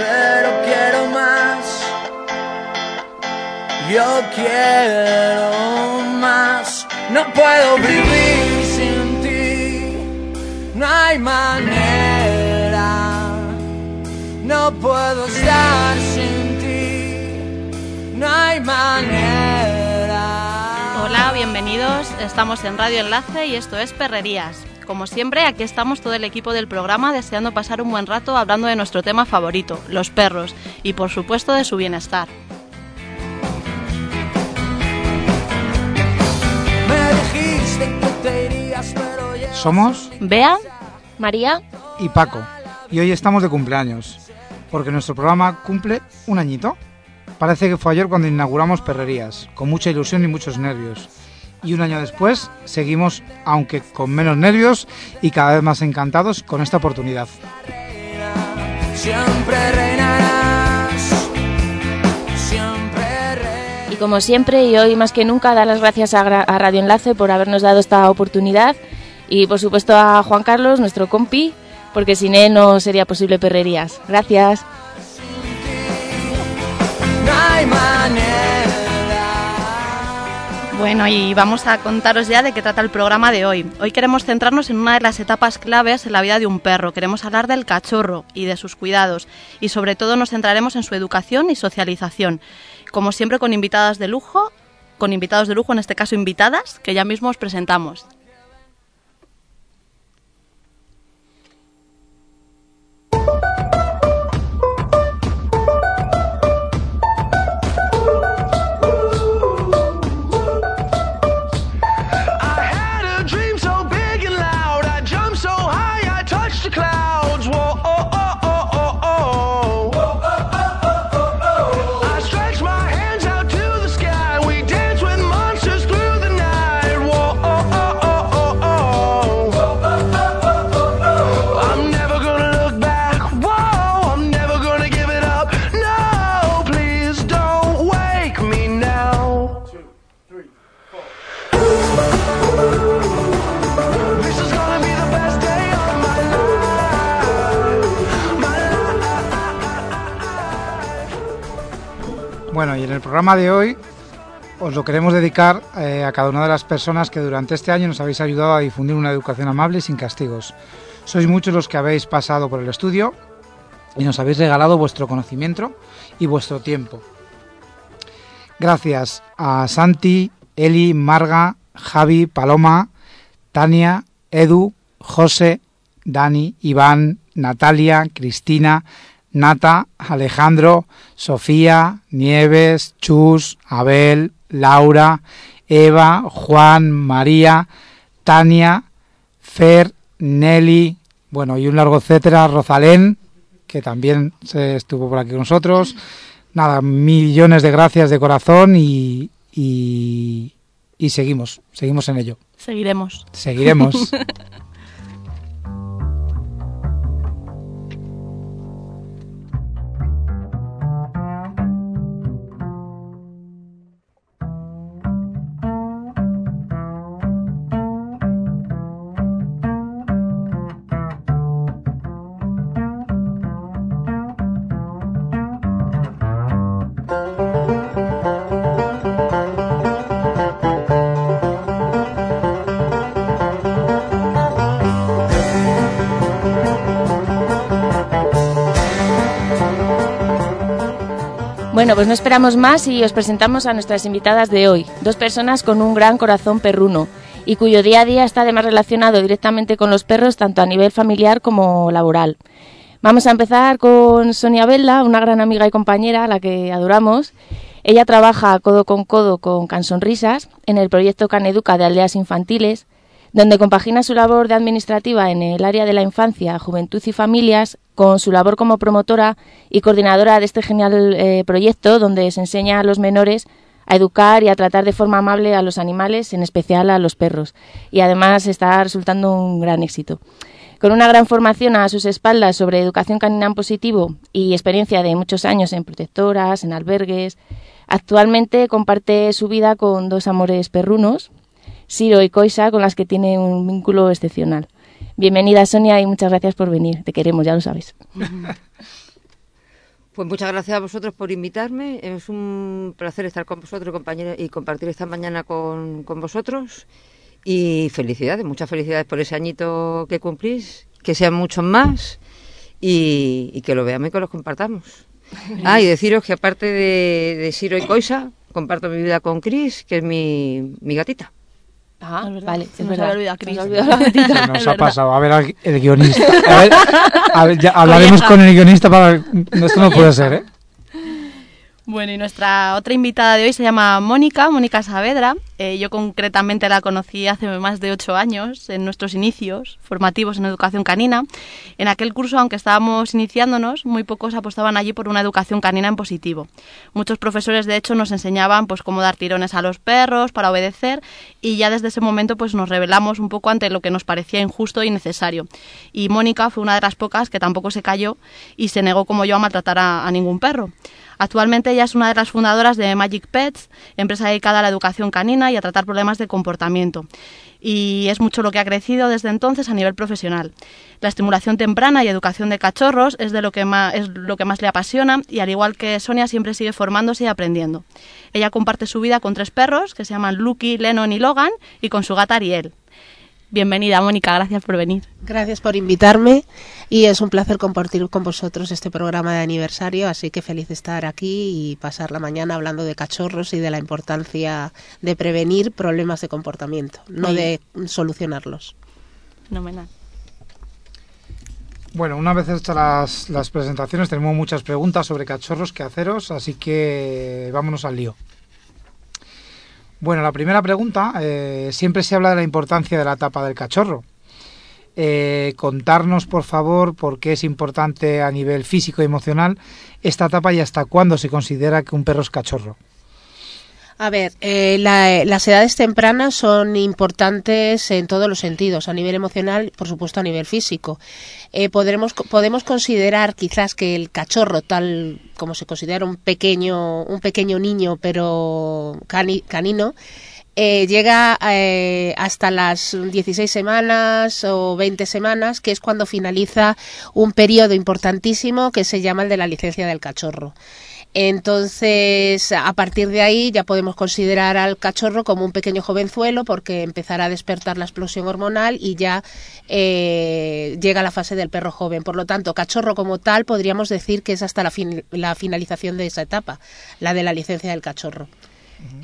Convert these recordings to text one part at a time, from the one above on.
pero quiero más. Yo quiero más, no puedo vivir sin ti, no hay manera, Estamos en Radio Enlace y esto es Perrerías. Como siempre, aquí estamos todo el equipo del programa deseando pasar un buen rato hablando de nuestro tema favorito, los perros, y por supuesto de su bienestar. Somos Bea, María, y Paco, y hoy estamos de cumpleaños, porque nuestro programa cumple un añito. Parece que fue ayer cuando inauguramos Perrerías, con mucha ilusión y muchos nervios. Y un año después seguimos, aunque con menos nervios y cada vez más encantados con esta oportunidad. y como siempre y hoy más que nunca dar las gracias a, Radio Enlace por habernos dado esta oportunidad y por supuesto a Juan Carlos, nuestro compi, porque sin él no sería posible Perrerías. Gracias. No hay manera. Bueno, y vamos a contaros ya de qué trata el programa de hoy. Hoy queremos centrarnos en una de las etapas claves en la vida de un perro. Queremos hablar del cachorro y de sus cuidados. Y sobre todo nos centraremos en su educación y socialización. Como siempre con invitadas de lujo, con invitados de lujo, en este caso invitadas, que ya mismo os presentamos. Programa de hoy os lo queremos dedicar eh, a cada una de las personas que durante este año nos habéis ayudado a difundir una educación amable y sin castigos. Sois muchos los que habéis pasado por el estudio y nos habéis regalado vuestro conocimiento y vuestro tiempo. Gracias a Santi, Eli, Marga, Javi, Paloma, Tania, Edu, José, Dani, Iván, Natalia, Cristina, Nata, Alejandro, Sofía, Nieves, Chus, Abel, Laura, Eva, Juan, María, Tania, Fer, Nelly, bueno, y un largo etcétera, Rosalén, que también se estuvo por aquí con nosotros. Nada, millones de gracias de corazón y, y, y seguimos, seguimos en ello. Seguiremos. Seguiremos. Bueno, pues no esperamos más y os presentamos a nuestras invitadas de hoy, dos personas con un gran corazón perruno y cuyo día a día está además relacionado directamente con los perros tanto a nivel familiar como laboral. Vamos a empezar con Sonia Bella, una gran amiga y compañera a la que adoramos. Ella trabaja codo con codo con Cansonrisas en el proyecto Caneduca de Aldeas Infantiles, donde compagina su labor de administrativa en el área de la infancia, juventud y familias con su labor como promotora y coordinadora de este genial eh, proyecto donde se enseña a los menores a educar y a tratar de forma amable a los animales, en especial a los perros. Y además está resultando un gran éxito. Con una gran formación a sus espaldas sobre educación canina en positivo y experiencia de muchos años en protectoras, en albergues, actualmente comparte su vida con dos amores perrunos, Siro y Coisa, con las que tiene un vínculo excepcional. Bienvenida Sonia y muchas gracias por venir. Te queremos, ya lo sabes. Pues muchas gracias a vosotros por invitarme. Es un placer estar con vosotros compañeros, y compartir esta mañana con, con vosotros. Y felicidades, muchas felicidades por ese añito que cumplís, que sean muchos más y, y que lo veamos y que los compartamos. Ah, y deciros que aparte de, de Siro y Coisa, comparto mi vida con Chris, que es mi, mi gatita. Ah, verdad, vale, se nos verdad. olvidado a Cris. Se nos ha olvidado la. Se nos ha pasado. A ver el guionista. A ver, a ver, ya hablaremos con el guionista para... Esto no puede ser, ¿eh? Bueno, y nuestra otra invitada de hoy se llama Mónica, Mónica Saavedra. Eh, yo concretamente la conocí hace más de ocho años, en nuestros inicios formativos en educación canina. En aquel curso, aunque estábamos iniciándonos, muy pocos apostaban allí por una educación canina en positivo. Muchos profesores, de hecho, nos enseñaban pues cómo dar tirones a los perros para obedecer y ya desde ese momento pues nos rebelamos un poco ante lo que nos parecía injusto y necesario. Y Mónica fue una de las pocas que tampoco se cayó y se negó como yo a maltratar a- a ningún perro. Actualmente ella es una de las fundadoras de Magic Pets, empresa dedicada a la educación canina y a tratar problemas de comportamiento. Y es mucho lo que ha crecido desde entonces a nivel profesional. La estimulación temprana y educación de cachorros es, de lo, que más, es lo que más le apasiona y al igual que Sonia siempre sigue formándose y aprendiendo. Ella comparte su vida con tres perros que se llaman Lucky, Lennon y Logan y con su gata Ariel. Bienvenida Mónica, gracias por venir. Gracias por invitarme y es un placer compartir con vosotros este programa de aniversario, así que feliz de estar aquí y pasar la mañana hablando de cachorros y de la importancia de prevenir problemas de comportamiento, no de solucionarlos. Fenomenal. Bueno, una vez hechas las, las presentaciones, tenemos muchas preguntas sobre cachorros que haceros, así que vámonos al lío. Bueno, la primera pregunta, eh, siempre se habla de la importancia de la etapa del cachorro. Eh, contarnos, por favor, por qué es importante a nivel físico y emocional esta etapa y hasta cuándo se considera que un perro es cachorro. A ver, eh, la- las edades tempranas son importantes en todos los sentidos, a nivel emocional, por supuesto a nivel físico. Eh, podremos, podemos considerar quizás que el cachorro, tal como se considera un pequeño, un pequeño niño, pero cani- canino, eh, llega eh, hasta las 16 semanas o 20 semanas, que es cuando finaliza un periodo importantísimo que se llama el de la licencia del cachorro. Entonces, a partir de ahí ya podemos considerar al cachorro como un pequeño jovenzuelo porque empezará a despertar la explosión hormonal y ya eh, llega la fase del perro joven. Por lo tanto, cachorro como tal podríamos decir que es hasta la, fin- la finalización de esa etapa, la de la licencia del cachorro.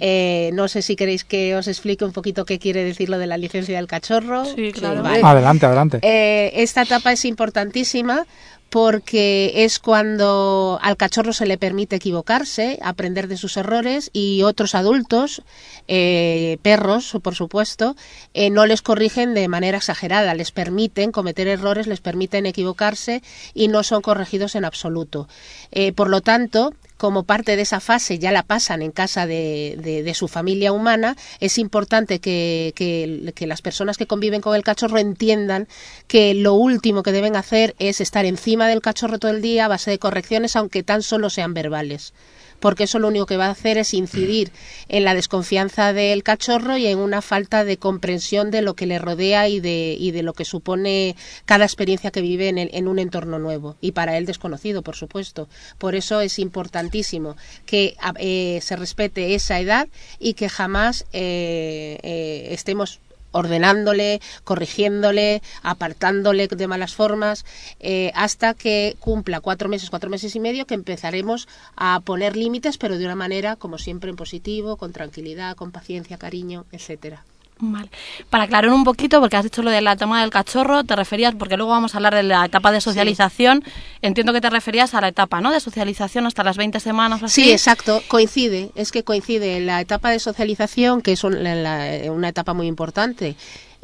Eh, no sé si queréis que os explique un poquito qué quiere decir lo de la licencia del cachorro. Sí, claro. Vale. Adelante, adelante. Eh, esta etapa es importantísima porque es cuando al cachorro se le permite equivocarse, aprender de sus errores y otros adultos, eh, perros por supuesto, eh, no les corrigen de manera exagerada, les permiten cometer errores, les permiten equivocarse y no son corregidos en absoluto. Eh, por lo tanto, como parte de esa fase ya la pasan en casa de, de- de su familia humana, es importante que, que- que las personas que conviven con el cachorro entiendan que lo último que deben hacer es estar encima del cachorro todo el día a base de correcciones, aunque tan solo sean verbales. Porque eso lo único que va a hacer es incidir en la desconfianza del cachorro y en una falta de comprensión de lo que le rodea y de, y de lo que supone cada experiencia que vive en, el- en un entorno nuevo y para él desconocido, por supuesto. Por eso es importantísimo que eh, se respete esa edad y que jamás eh, eh, estemos ordenándole, corrigiéndole, apartándole de malas formas, eh, hasta que cumpla cuatro meses, cuatro meses y medio, que empezaremos a poner límites, pero de una manera, como siempre, en positivo, con tranquilidad, con paciencia, cariño, etcétera. Vale. Para aclarar un poquito, porque has dicho lo de la toma del cachorro, te referías, porque luego vamos a hablar de la etapa de socialización, entiendo que te referías a la etapa, ¿no? De socialización hasta las 20 semanas así. Sí, exacto, coincide, es que coincide la etapa de socialización, que es un- la- la- una etapa muy importante.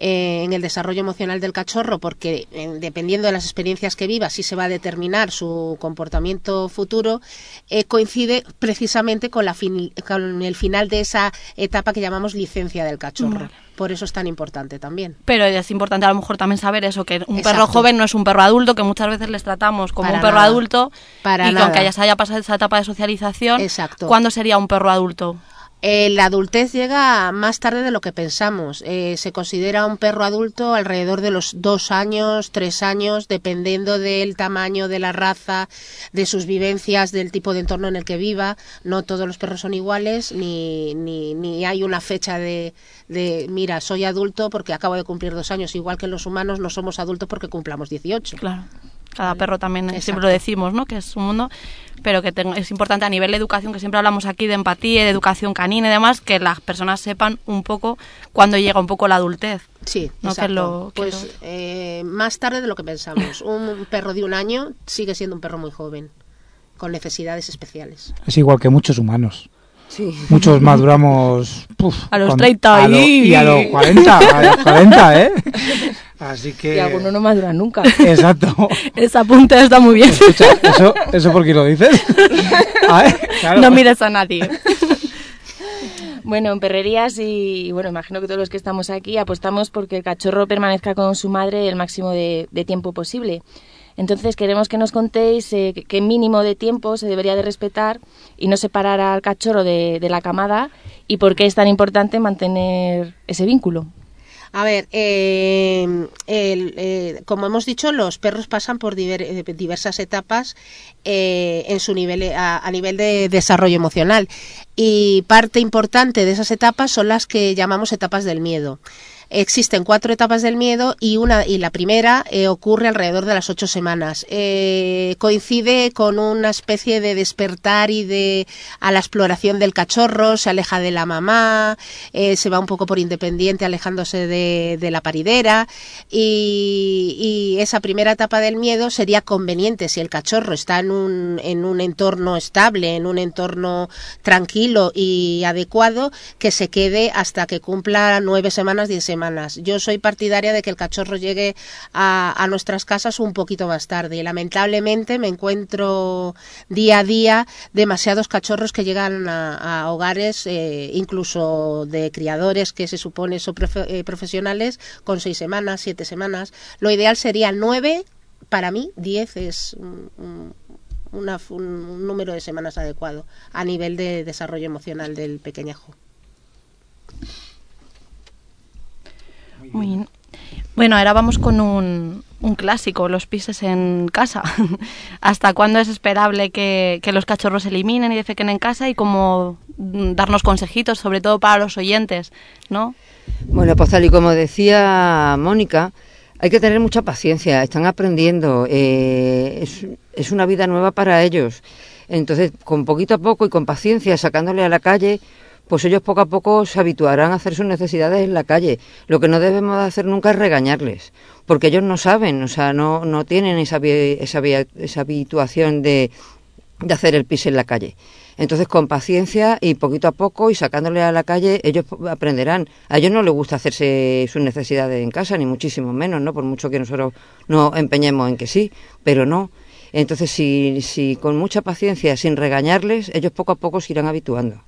Eh, en el desarrollo emocional del cachorro, porque eh, dependiendo de las experiencias que viva, sí se va a determinar su comportamiento futuro, eh, coincide precisamente con, la fin- con el final de esa etapa que llamamos licencia del cachorro. Vale. Por eso es tan importante también. Pero es importante a lo mejor también saber eso, que un perro joven no es un perro adulto, que muchas veces les tratamos como Para un perro nada. adulto Para y que aunque ya se haya pasado esa etapa de socialización, Exacto. ¿cuándo sería un perro adulto? Eh, la adultez llega más tarde de lo que pensamos. Eh, se considera un perro adulto alrededor de los dos años, tres años, dependiendo del tamaño de la raza, de sus vivencias, del tipo de entorno en el que viva. No todos los perros son iguales, ni, ni, ni hay una fecha de, de, mira, soy adulto porque acabo de cumplir dos años. Igual que los humanos no somos adultos porque cumplamos 18. Claro. Cada perro también, siempre lo decimos, ¿no? Que es un mundo, pero que es importante a nivel de educación, que siempre hablamos aquí de empatía de educación canina y demás, que las personas sepan un poco cuándo llega un poco la adultez. Sí, No, que exacto. lo- que pues lo- eh, más tarde de lo que pensamos. Un perro de un año sigue siendo un perro muy joven, con necesidades especiales. Es igual que muchos humanos. Sí. Muchos maduramos puf, A los 30 a lo- y- a los 40, a los 40, ¿eh? Así que... Y algunos no maduran nunca. Exacto. Ese apunte está muy bien. Escucha, ¿eso, ¿eso por qué lo dices? A ver, claro. No mires a nadie. Bueno, en perrerías y bueno, imagino que todos los que estamos aquí apostamos porque el cachorro permanezca con su madre el máximo de, de tiempo posible. Entonces queremos que nos contéis eh, qué mínimo de tiempo se debería de respetar y no separar al cachorro de, de la camada y por qué es tan importante mantener ese vínculo. A ver, eh, el, eh, como hemos dicho, los perros pasan por eh, diversas etapas en su nivel a nivel de desarrollo emocional y parte importante de esas etapas son las que llamamos etapas del miedo. Existen cuatro etapas del miedo y una y la primera eh, ocurre alrededor de las ocho semanas. Eh, coincide con una especie de despertar y de a la exploración del cachorro, se aleja de la mamá, eh, se va un poco por independiente, alejándose de, de la paridera y, y esa primera etapa del miedo sería conveniente si el cachorro está en un, en un entorno estable, en un entorno tranquilo y adecuado, que se quede hasta que cumpla nueve semanas, diez semanas. Yo soy partidaria de que el cachorro llegue a, nuestras casas un poquito más tarde y lamentablemente me encuentro día a día demasiados cachorros que llegan a, hogares, eh, incluso de criadores que se supone son profe- eh, profesionales, con seis semanas, siete semanas. Lo ideal sería nueve, para mí diez es un, un- una- un- un número de semanas adecuado a nivel de desarrollo emocional del pequeñajo. Bueno, ahora vamos con un, un clásico, los pises en casa. ¿Hasta cuándo es esperable que, que los cachorros se eliminen y defequen en casa? Y cómo mm, darnos consejitos, sobre todo para los oyentes, ¿no? Bueno, pues tal y como decía Mónica, hay que tener mucha paciencia, están aprendiendo, eh, es, es una vida nueva para ellos. Entonces, con poquito a poco y con paciencia, sacándole a la calle, pues ellos poco a poco se habituarán a hacer sus necesidades en la calle. Lo que no debemos de hacer nunca es regañarles, porque ellos no saben, o sea, no, no tienen esa, esa, esa habituación de, de hacer el pis en la calle. Entonces, con paciencia y poquito a poco y sacándole a la calle, ellos aprenderán. A ellos no les gusta hacerse sus necesidades en casa, ni muchísimo menos, ¿no? Por mucho que nosotros nos empeñemos en que sí, pero no. Entonces, si, si con mucha paciencia, sin regañarles, ellos poco a poco se irán habituando.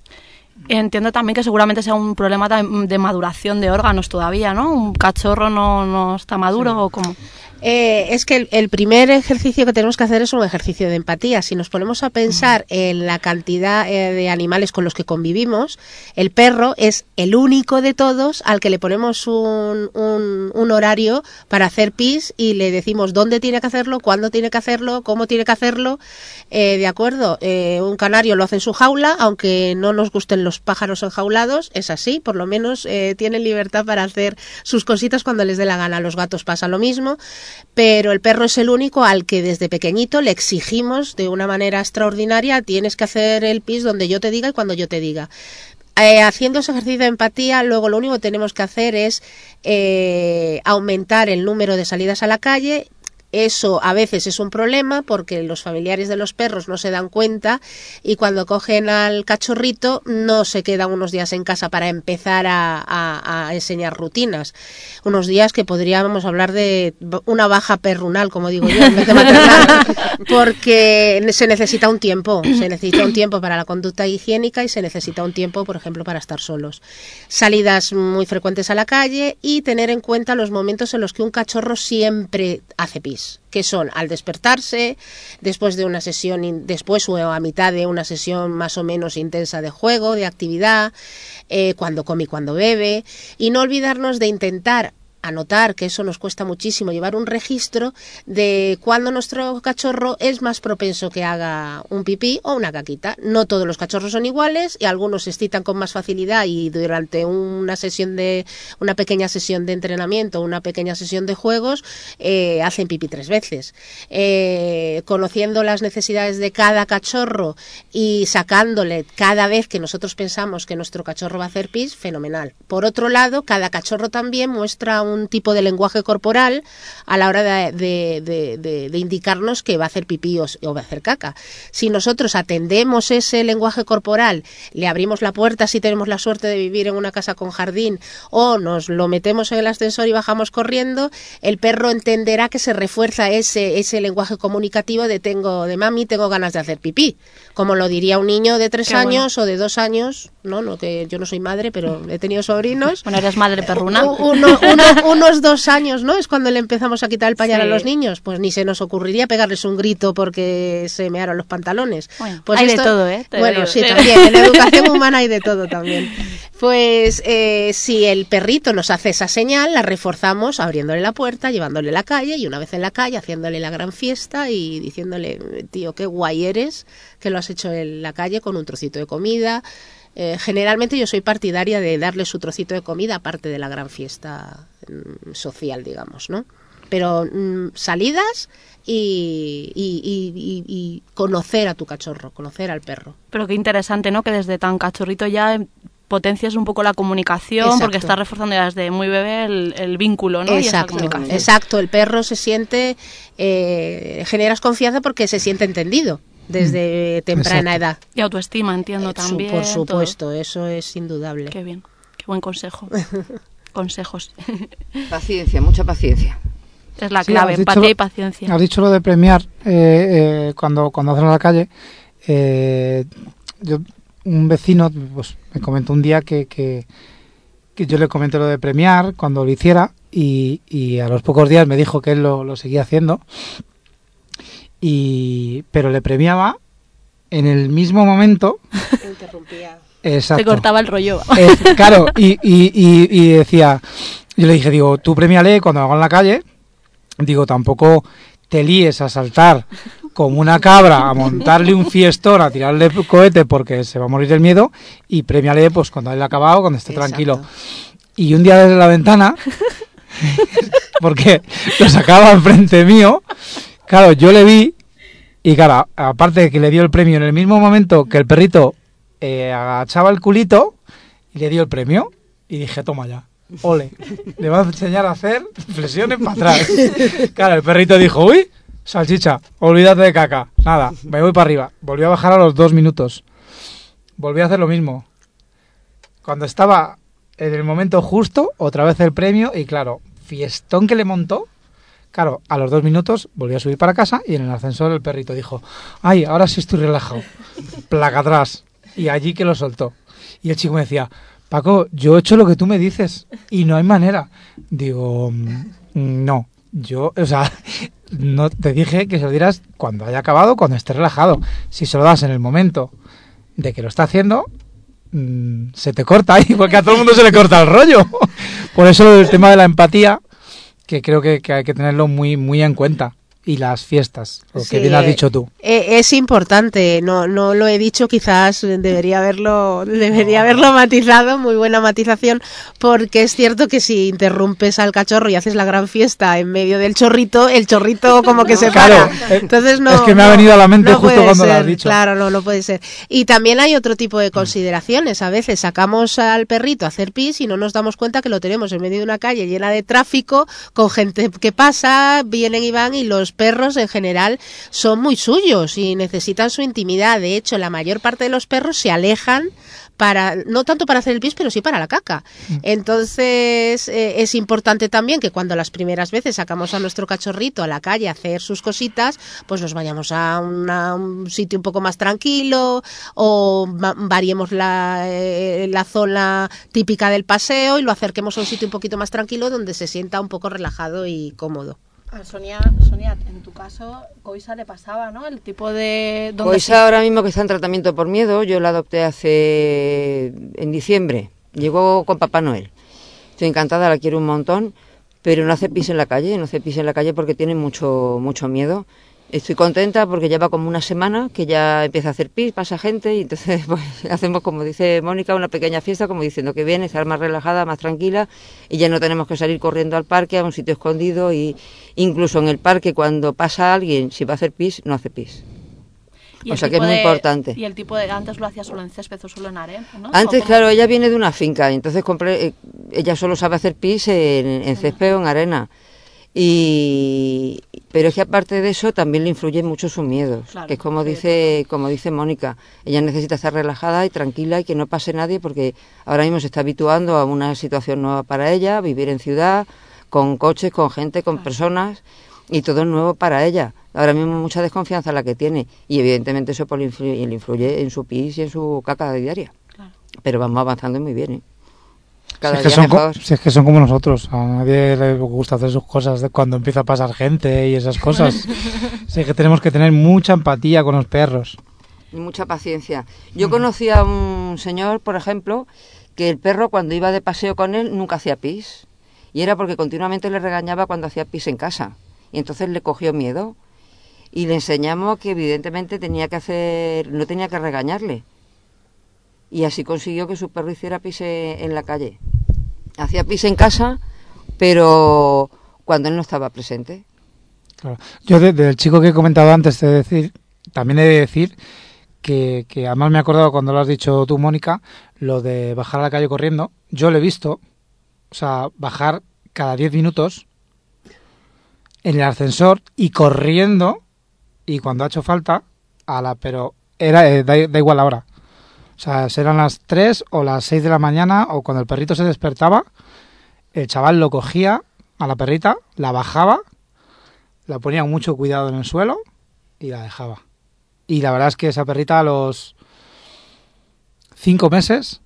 Entiendo también que seguramente sea un problema de maduración de órganos todavía, ¿no? Un cachorro no, no está maduro o como... Eh, es que el, el primer ejercicio que tenemos que hacer es un ejercicio de empatía. Si nos ponemos a pensar en la cantidad eh, de animales con los que convivimos, el perro es el único de todos al que le ponemos un, un- un horario para hacer pis y le decimos dónde tiene que hacerlo, cuándo tiene que hacerlo, cómo tiene que hacerlo. Eh, de acuerdo, Eh, un canario lo hace en su jaula, aunque no nos gusten los pájaros enjaulados, es así, por lo menos eh, tienen libertad para hacer sus cositas cuando les dé la gana. Los gatos pasa lo mismo pero el perro es el único al que desde pequeñito le exigimos de una manera extraordinaria tienes que hacer el pis donde yo te diga y cuando yo te diga. Eh, haciendo ese ejercicio de empatía, luego lo único que tenemos que hacer es eh, aumentar el número de salidas a la calle, Eso a veces es un problema porque los familiares de los perros no se dan cuenta y cuando cogen al cachorrito no se quedan unos días en casa para empezar a, a- a enseñar rutinas. Unos días que podríamos hablar de una baja perrunal, como digo yo, en vez de maternal, porque se necesita un tiempo, se necesita un tiempo para la conducta higiénica y se necesita un tiempo, por ejemplo, para estar solos. Salidas muy frecuentes a la calle y tener en cuenta los momentos en los que un cachorro siempre hace pis, que son al despertarse, después de una sesión, después o a mitad de una sesión más o menos intensa de juego, de actividad, eh, cuando come y cuando bebe, y no olvidarnos de intentar anotar, que eso nos cuesta muchísimo, llevar un registro de cuándo nuestro cachorro es más propenso que haga un pipí o una caquita. No todos los cachorros son iguales y algunos se excitan con más facilidad y durante una sesión de una pequeña sesión de entrenamiento, una pequeña sesión de juegos, eh, hacen pipí tres veces. Eh, conociendo las necesidades de cada cachorro y sacándole cada vez que nosotros pensamos que nuestro cachorro va a hacer pis, fenomenal. Por otro lado, cada cachorro también muestra un tipo de lenguaje corporal a la hora de, de- de- de- de indicarnos que va a hacer pipí o, o va a hacer caca. Si nosotros atendemos ese lenguaje corporal, le abrimos la puerta si tenemos la suerte de vivir en una casa con jardín o nos lo metemos en el ascensor y bajamos corriendo, el perro entenderá que se refuerza ese, ese lenguaje comunicativo de tengo, de mami, tengo ganas de hacer pipí. Como lo diría un niño de tres Qué bueno. años o de dos años, no, no, que yo no soy madre, pero he tenido sobrinos. Bueno, eres madre perruna. U- uno- uno- unos dos años, ¿no? Es cuando le empezamos a quitar el pañal a los niños. Pues ni se nos ocurriría pegarles un grito porque se mearon los pantalones. Bueno, pues hay de todo, ¿eh? Te bueno, digo. sí, también. En educación humana hay de todo también. Pues eh, si el perrito nos hace esa señal, la reforzamos abriéndole la puerta, llevándole a la calle y una vez en la calle haciéndole la gran fiesta y diciéndole, tío, qué guay eres que lo has hecho en la calle con un trocito de comida. Eh, generalmente yo soy partidaria de darle su trocito de comida aparte de la gran fiesta mm, social, digamos, ¿no? Pero mm, salidas y, y- y- conocer a tu cachorro, conocer al perro. Pero qué interesante, ¿no? Que desde tan cachorrito ya potencias un poco la comunicación Exacto. porque estás reforzando ya desde muy bebé el, el vínculo, ¿no? Exacto, exacto. El perro se siente, eh, generas confianza porque se siente entendido desde temprana Exacto. edad. Y autoestima, entiendo Eh, su- también. Por todo. supuesto, eso es indudable. Qué bien, qué buen consejo. Consejos. Paciencia, mucha paciencia. es la Sí, clave, dicho empatía lo- y paciencia. Has dicho lo de premiar eh, eh, cuando, cuando hacen a la calle. eh, yo, un vecino pues, me comentó un día que, que, que yo le comenté lo de premiar cuando lo hiciera y, y a los pocos días me dijo que él lo, lo seguía haciendo. Y, pero le premiaba en el mismo momento. Interrumpía. Exacto. Te cortaba el rollo. Eh, claro, y, y, y, y decía, yo le dije, digo, tú premiale cuando hago en la calle, digo, tampoco te líes a saltar como una cabra, a montarle un fiestón, a tirarle cohete porque se va a morir del miedo, y premiale pues cuando haya acabado, cuando esté Exacto. tranquilo. Y un día desde la ventana, porque lo sacaba enfrente mío, claro, yo le vi, y claro, aparte de que le dio el premio en el mismo momento que el perrito eh, agachaba el culito y le dio el premio, y dije, toma ya. Ole, le va a enseñar a hacer flexiones para atrás. Claro, el perrito dijo, uy, salchicha, olvídate de caca. Nada, me voy para arriba. Volvió a bajar a los dos minutos. Volví a hacer lo mismo. Cuando estaba en el momento justo, otra vez el premio y claro, fiestón que le montó. Claro, a los dos minutos volvió a subir para casa y en el ascensor el perrito dijo, ay, ahora sí estoy relajado. Placa atrás. Y allí que lo soltó. Y el chico me decía, Paco, yo he hecho lo que tú me dices y no hay manera. Digo, "Mm, no, yo, o sea, no te dije que se lo dieras cuando haya acabado, cuando esté relajado. Si se lo das en el momento de que lo está haciendo, mm, se te corta ahí, porque a todo el mundo se le corta el rollo. Por eso el tema de la empatía, que creo que, hay que tenerlo muy, muy en cuenta. Y las fiestas, lo Sí, que bien has eh, dicho tú. Eh, es importante, no, no lo he dicho, quizás debería haberlo, debería haberlo matizado, muy buena matización, porque es cierto que si interrumpes al cachorro y haces la gran fiesta en medio del chorrito, el chorrito como que se Claro, para. eh, Entonces no. es que me ha no, venido a la mente no justo cuando lo has ser, dicho. Claro, no, no puede ser. Y también hay otro tipo de consideraciones. A veces sacamos al perrito a hacer pis y no nos damos cuenta que lo tenemos en medio de una calle llena de tráfico, con gente que pasa, vienen y van, y los perros en general son muy suyos y necesitan su intimidad. De hecho, la mayor parte de los perros se alejan para no tanto para hacer el pis, pero sí para la caca. Entonces eh, es importante también que cuando las primeras veces sacamos a nuestro cachorrito a la calle a hacer sus cositas, pues nos vayamos a una- un sitio un poco más tranquilo o va- variemos la, eh, la zona típica del paseo y lo acerquemos a un sitio un poquito más tranquilo donde se sienta un poco relajado y cómodo. A Sonia, Sonia, en tu caso, Coisa le pasaba, ¿no? El tipo de... donde se- ahora mismo que está en tratamiento por miedo, yo la adopté hace en diciembre. Llegó con Papá Noel. Estoy encantada, la quiero un montón, pero no hace pis en la calle, no hace pis en la calle porque tiene mucho mucho miedo. Estoy contenta porque lleva como una semana que ya empieza a hacer pis, pasa gente y entonces pues, hacemos como dice Mónica una pequeña fiesta como diciendo que viene, estar más relajada, más tranquila y ya no tenemos que salir corriendo al parque a un sitio escondido y incluso en el parque cuando pasa alguien si va a hacer pis no hace pis. o sea que es muy de- importante. Y el tipo de... Antes lo hacía solo en césped o solo en arena, ¿no? ¿O Antes, claro, ella viene de una finca, entonces compré, eh, ella solo sabe hacer pis en, en césped o en arena. Y, pero es que aparte de eso también le influyen mucho sus miedos, Claro, que es como dice, como dice Mónica, ella necesita estar relajada y tranquila y que no pase nadie porque ahora mismo se está habituando a una situación nueva para ella, vivir en ciudad, con coches, con gente, con personas y todo es nuevo para ella. Ahora mismo mucha desconfianza la que tiene y evidentemente eso pues, le influye, le influye en su pis y en su caca diaria. Claro. Pero vamos avanzando muy bien, ¿eh? Cada si, es que día son, si es que son como nosotros, a nadie le gusta hacer sus cosas cuando empieza a pasar gente y esas cosas. sí que tenemos que tener mucha empatía con los perros. Y Mucha paciencia. Yo conocí a un señor, por ejemplo, que el perro cuando iba de paseo con él nunca hacía pis. Y era porque continuamente le regañaba cuando hacía pis en casa. Y entonces le cogió miedo. Y le enseñamos que evidentemente tenía que hacer, no tenía que regañarle. Y así consiguió que su perro hiciera pis en la calle. Hacía pis en casa, pero cuando él no estaba presente. Claro. Yo de- del chico que he comentado antes de decir, también he de decir que, que además me he acordado cuando lo has dicho tú, Mónica, lo de bajar a la calle corriendo. Yo lo he visto, o sea, bajar cada 10 minutos en el ascensor y corriendo, y cuando ha hecho falta, a la, pero era eh, da, da igual la hora. O sea, serán las 3 o las 6 de la mañana o cuando el perrito se despertaba, el chaval lo cogía a la perrita, la bajaba, la ponía mucho cuidado en el suelo y la dejaba. Y la verdad es que esa perrita a los 5 meses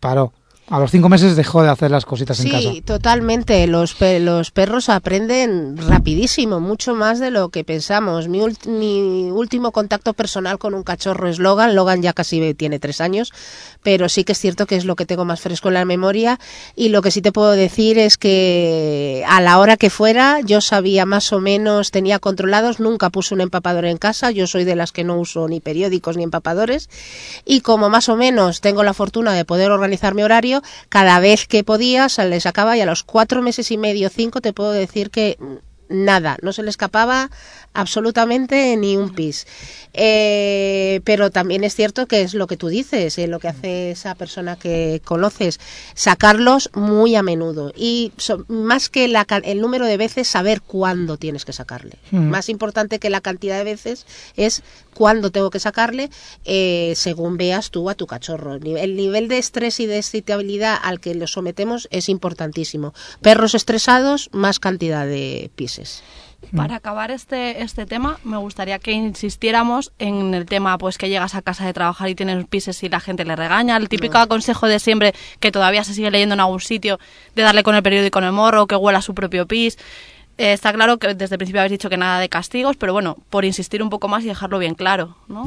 paró. A los 5 meses dejó de hacer las cositas en casa. Sí, totalmente. Los, pe- los perros aprenden rapidísimo, mucho más de lo que pensamos. Mi, mi último contacto personal con un cachorro es Logan. Logan ya casi tiene tres años, pero sí que es cierto que es lo que tengo más fresco en la memoria. Y lo que sí te puedo decir es que a la hora que fuera, yo sabía más o menos, tenía controlados, nunca puse un empapador en casa. Yo soy de las que no uso ni periódicos ni empapadores. Y como más o menos tengo la fortuna de poder organizar mi horario, cada vez que podía se le sacaba y a los cuatro meses y medio, cinco, te puedo decir que nada, no se le escapaba absolutamente ni un pis. Eh, pero también es cierto que es lo que tú dices, eh, lo que hace esa persona que conoces, sacarlos muy a menudo y so- más que la el número de veces, saber cuándo tienes que sacarle. Mm. Más importante que la cantidad de veces es cuándo tengo que sacarle eh, según veas tú a tu cachorro. El nivel- El nivel de estrés y de excitabilidad al que lo sometemos es importantísimo. Perros estresados, más cantidad de pises. Para acabar este, este tema, me gustaría que insistiéramos en el tema pues que llegas a casa de trabajar y tienes pises y la gente le regaña. El típico consejo de siempre que todavía se sigue leyendo en algún sitio de darle con el periódico en el morro, que huela su propio pis. Eh, está claro que desde el principio habéis dicho que nada de castigos, pero bueno, por insistir un poco más y dejarlo bien claro, ¿no?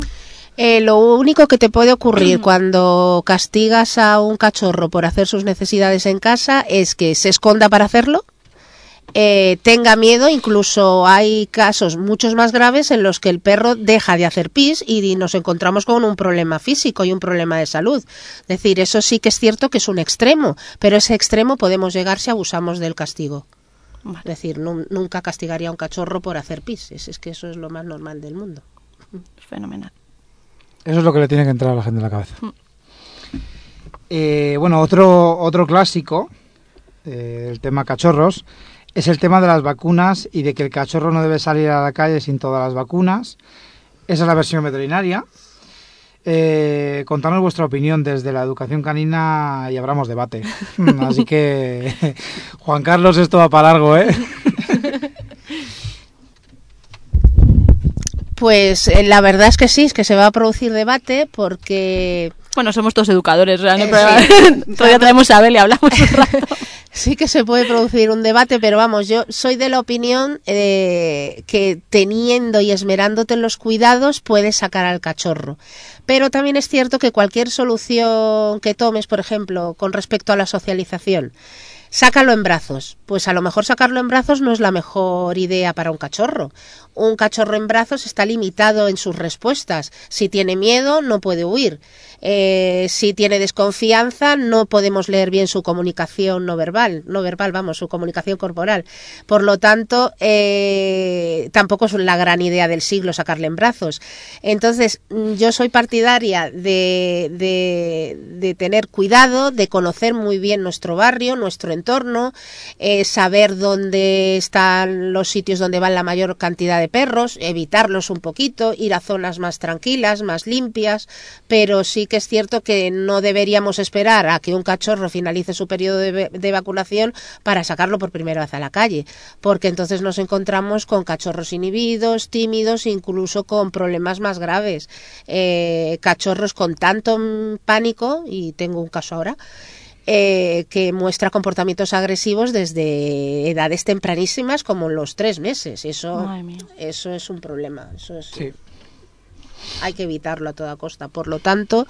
Eh, lo único que te puede ocurrir cuando castigas a un cachorro por hacer sus necesidades en casa es que se esconda para hacerlo eh, tenga miedo. Incluso hay casos muchos más graves en los que el perro deja de hacer pis y nos encontramos con un problema físico y un problema de salud. Es decir, eso sí que es cierto que es un extremo, pero ese extremo podemos llegar si abusamos del castigo. Es decir, nu- nunca castigaría a un cachorro por hacer pis. Es, es que eso es lo más normal del mundo. Fenomenal. Eso es lo que le tiene que entrar a la gente en la cabeza. Eh, bueno, otro, otro clásico eh, del tema cachorros es el tema de las vacunas y de que el cachorro no debe salir a la calle sin todas las vacunas. Esa es la versión veterinaria. Eh, contadnos vuestra opinión desde la educación canina y abramos debate. Así que, Juan Carlos, esto va para largo, ¿eh? Pues eh, la verdad es que sí, es que se va a producir debate porque Bueno, somos todos educadores, hay Eh, sí. Todavía traemos a Abel y hablamos un rato. Sí que se puede producir un debate, pero vamos, yo soy de la opinión eh, que teniendo y esmerándote en los cuidados puedes sacar al cachorro. Pero también es cierto que cualquier solución que tomes, por ejemplo, con respecto a la socialización, sácalo en brazos. Pues a lo mejor sacarlo en brazos no es la mejor idea para un cachorro. Un cachorro en brazos está limitado en sus respuestas. Si tiene miedo, no puede huir. Eh, si tiene desconfianza, no podemos leer bien su comunicación no verbal, no verbal, vamos, su comunicación corporal. Por lo tanto, eh, tampoco es la gran idea del siglo sacarle en brazos. Entonces, mm, yo soy partidaria de, tener cuidado, de conocer muy bien nuestro barrio, nuestro entorno, eh, saber dónde están los sitios donde van la mayor cantidad de perros, evitarlos un poquito, ir a zonas más tranquilas, más limpias, pero sí que es cierto que no deberíamos esperar a que un cachorro finalice su periodo de, de vacunación para sacarlo por primera vez a la calle, porque entonces nos encontramos con cachorros inhibidos, tímidos, incluso con problemas más graves, eh, cachorros con tanto pánico, y tengo un caso ahora, eh, que muestra comportamientos agresivos desde edades tempranísimas como los tres meses. Eso, eso es un problema. Eso es, Sí. Hay que evitarlo a toda costa. Por lo tanto,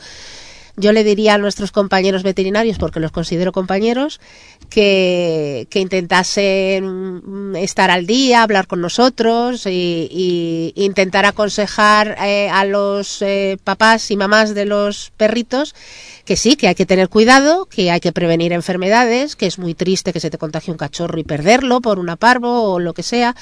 yo le diría a nuestros compañeros veterinarios, porque los considero compañeros, que, que intentasen estar al día, hablar con nosotros y, y intentar aconsejar eh, a los eh, papás y mamás de los perritos que sí, que hay que tener cuidado, que hay que prevenir enfermedades, que es muy triste que se te contagie un cachorro y perderlo por una parvo o lo que sea,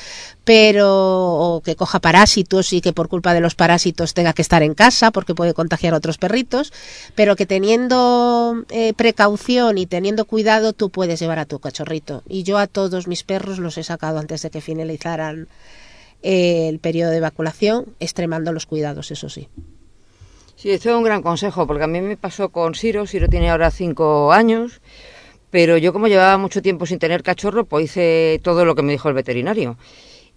pero o que coja parásitos y que por culpa de los parásitos tenga que estar en casa porque puede contagiar a otros perritos, pero que teniendo eh, precaución y teniendo cuidado tú puedes llevar a tu cachorrito. Y yo a todos mis perros los he sacado antes de que finalizaran eh, el periodo de vacunación, extremando los cuidados, eso sí. Sí, esto es un gran consejo, porque a mí me pasó con Siro, Siro tiene ahora cinco años, pero yo como llevaba mucho tiempo sin tener cachorro, pues hice todo lo que me dijo el veterinario.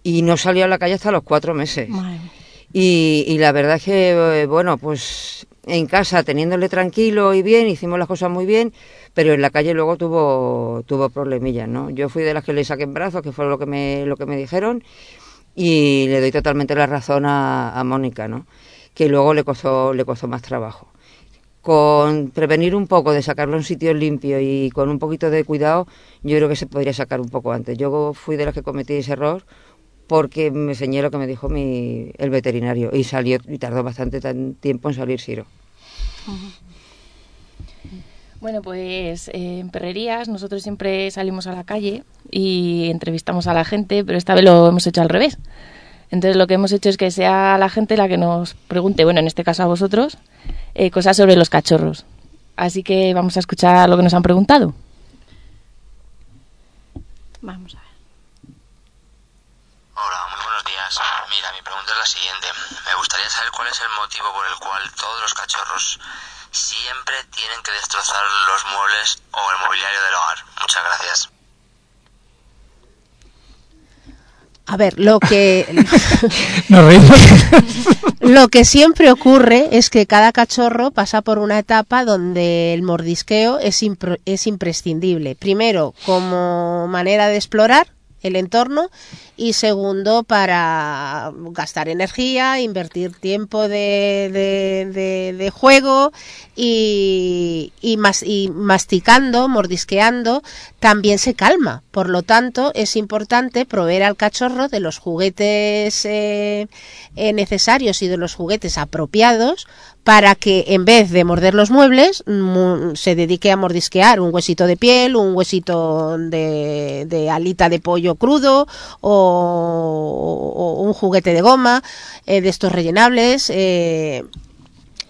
Y no salió a la calle hasta los cuatro meses. Madre. Y, y la verdad es que, eh, bueno, pues en casa, teniéndole tranquilo y bien, hicimos las cosas muy bien, pero en la calle luego tuvo, tuvo problemillas, ¿no? Yo fui de las que le saqué en brazos, que fue lo que me, lo que me dijeron, y le doy totalmente la razón a, a Mónica, ¿no? Que luego le costó, le costó más trabajo. Con prevenir un poco de sacarlo en sitios limpios y con un poquito de cuidado, yo creo que se podría sacar un poco antes. Yo fui de las que cometí ese error porque me enseñé lo que me dijo mi, el veterinario y salió y tardó bastante tan tiempo en salir Siro. Bueno, pues eh, en perrerías nosotros siempre salimos a la calle y entrevistamos a la gente, pero esta vez lo hemos hecho al revés. Entonces lo que hemos hecho es que sea la gente la que nos pregunte, bueno, en este caso a vosotros, eh, cosas sobre los cachorros. Así que vamos a escuchar lo que nos han preguntado. Vamos a ver. Hola, muy buenos días. Mira, mi pregunta es la siguiente. Me gustaría saber cuál es el motivo por el cual todos los cachorros siempre tienen que destrozar los muebles o el mobiliario del hogar. Muchas gracias. A ver, lo que. Lo que siempre ocurre es que cada cachorro pasa por una etapa donde el mordisqueo es, impro- es imprescindible. Primero, como manera de explorar, el entorno y segundo para gastar energía, invertir tiempo de, de- juego y, y masticando, mordisqueando, también se calma. Por lo tanto, es importante proveer al cachorro de los juguetes eh, eh, necesarios y de los juguetes apropiados para que en vez de morder los muebles mu- se dedique a mordisquear un huesito de piel, un huesito de, de alita de pollo crudo o, o un juguete de goma eh, de estos rellenables. eh,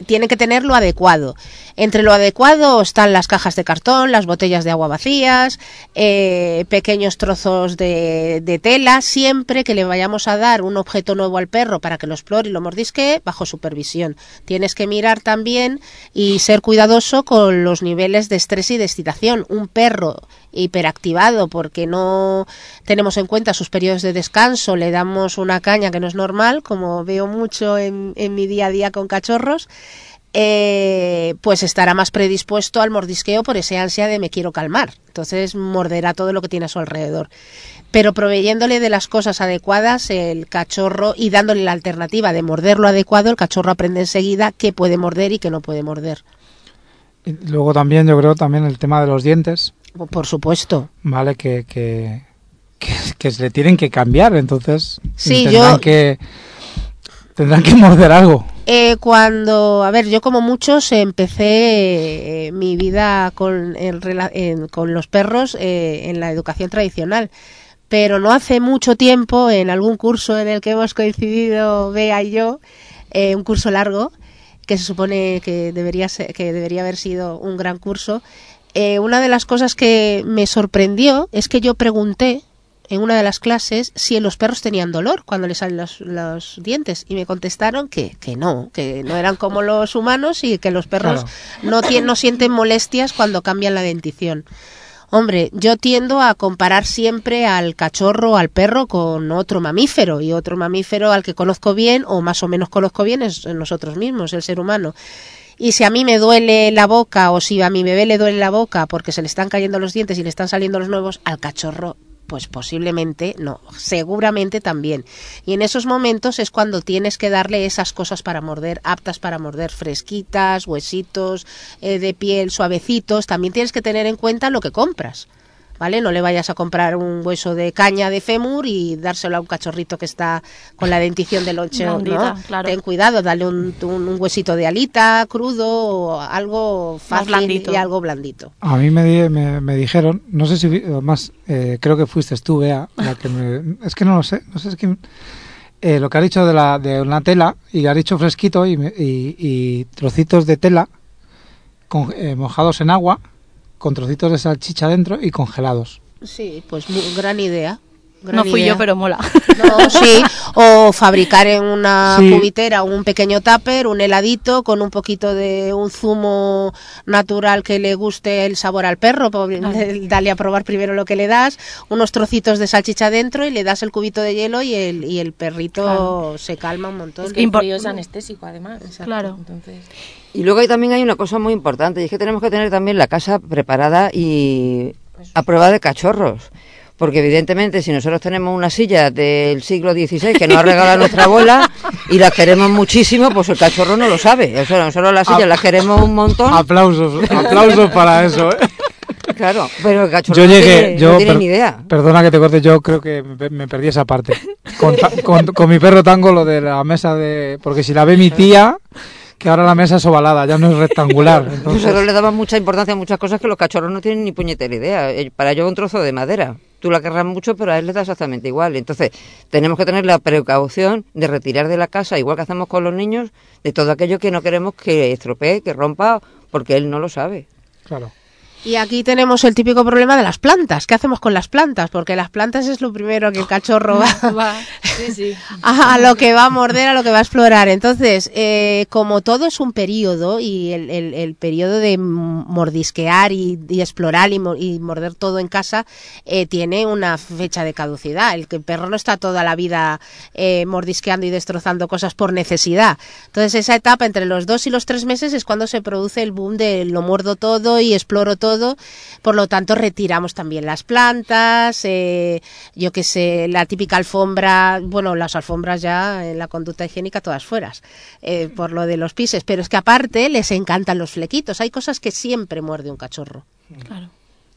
tiene que tener lo adecuado. Entre lo adecuado están las cajas de cartón, las botellas de agua vacías, eh, pequeños trozos de, de tela, siempre que le vayamos a dar un objeto nuevo al perro para que lo explore y lo mordisque, bajo supervisión. Tienes que mirar también y ser cuidadoso con los niveles de estrés y de excitación. Un perro hiperactivado porque no tenemos en cuenta sus periodos de descanso, le damos una caña que no es normal, como veo mucho en, mi día a día con cachorros, eh, pues estará más predispuesto al mordisqueo por ese ansia de me quiero calmar. Entonces morderá todo lo que tiene a su alrededor. Pero proveyéndole de las cosas adecuadas, el cachorro y dándole la alternativa de morder lo adecuado, el cachorro aprende enseguida qué puede morder y qué no puede morder. Y luego también yo creo también el tema de los dientes, Por supuesto. ¿vale? Que, que, que, que se le tienen que cambiar, entonces Sí, tendrán yo- que tendrán que morder algo. Eh, cuando, a ver, yo como muchos empecé eh, mi vida con, en rela- en- con los perros eh, en la educación tradicional, pero no hace mucho tiempo, en algún curso en el que hemos coincidido Bea y yo, eh, un curso largo, que se supone que debería, ser- que debería haber sido un gran curso, eh, una de las cosas que me sorprendió es que yo pregunté en una de las clases si los perros tenían dolor cuando les salen los, los dientes y me contestaron que, que no, que no eran como los humanos y que los perros Claro. no, no sienten molestias cuando cambian la dentición. Hombre, yo tiendo a comparar siempre al cachorro o al perro con otro mamífero y otro mamífero al que conozco bien o más o menos conozco bien es nosotros mismos, el ser humano. Y si a mí me duele la boca o si a mi bebé le duele la boca porque se le están cayendo los dientes y le están saliendo los nuevos, al cachorro pues posiblemente no, seguramente también. Y en esos momentos es cuando tienes que darle esas cosas para morder, aptas para morder, fresquitas, huesitos eh, de piel, suavecitos. También tienes que tener en cuenta lo que compras. ¿Vale? No le vayas a comprar un hueso de caña de fémur y dárselo a un cachorrito que está con la dentición del ¿no? claro. Ten cuidado, dale un, un- un huesito de alita crudo o algo fácil blandito. y algo blandito. A mí me, di- me, me dijeron, no sé si, además, eh, creo que fuiste tú, Bea, la que me, es que no lo sé, no sé, es que eh, lo que ha dicho de, la, de una tela, y ha dicho fresquito y, me- y, y trocitos de tela con- eh, mojados en agua, con trocitos de salchicha dentro y congelados. Sí, pues gran idea. Gran No fui idea. yo, pero mola. No, sí, o fabricar en una Sí. cubitera un pequeño tupper, un heladito con un poquito de un zumo natural que le guste el sabor al perro, dale a probar primero lo que le das, unos trocitos de salchicha dentro y le das el cubito de hielo y el, y el perrito Claro. se calma un montón. Es que el Impor- frío es anestésico, además. Claro. Entonces, Y luego ahí también hay una cosa muy importante, y es que tenemos que tener también la casa preparada y a prueba de cachorros. Porque evidentemente si nosotros tenemos una silla del siglo XVI que nos ha regalado nuestra abuela y las queremos muchísimo, pues el cachorro no lo sabe. O sea, nosotros las sillas las queremos un montón, Aplausos, aplausos para eso. ¿eh? claro, pero el cachorro Yo no tiene, yo no tiene per- ni idea. Perdona que te corte, yo creo que me, me perdí esa parte. Con, ta- con- con mi perro tango lo de la mesa de, porque si la ve mi tía, que ahora la mesa es ovalada, ya no es rectangular. Nosotros Entonces, le damos mucha importancia a muchas cosas que los cachorros no tienen ni puñetera idea. Eh, Para ellos un trozo de madera. Tú la querrás mucho, pero a él le da exactamente igual. Entonces, tenemos que tener la precaución de retirar de la casa, igual que hacemos con los niños, de todo aquello que no queremos que estropee, que rompa, porque él no lo sabe. claro. Y aquí tenemos el típico problema de las plantas. ¿Qué hacemos con las plantas? Porque las plantas es lo primero que el cachorro va, sí, sí. a, lo que va a morder, a lo que va a explorar. Entonces, eh, como todo es un periodo y el, el- el periodo de mordisquear y, y explorar y, mo- y morder todo en casa eh, tiene una fecha de caducidad. El que el perro no está toda la vida eh, mordisqueando y destrozando cosas por necesidad. Entonces, esa etapa entre los dos y los tres meses es cuando se produce el boom de lo muerdo todo y exploro todo todo, por lo tanto retiramos también las plantas, eh, yo que sé, la típica alfombra, bueno, las alfombras ya en la conducta higiénica todas fueras, eh, por lo de los pises, pero es que aparte les encantan los flequitos, hay cosas que siempre muerde un cachorro. Claro.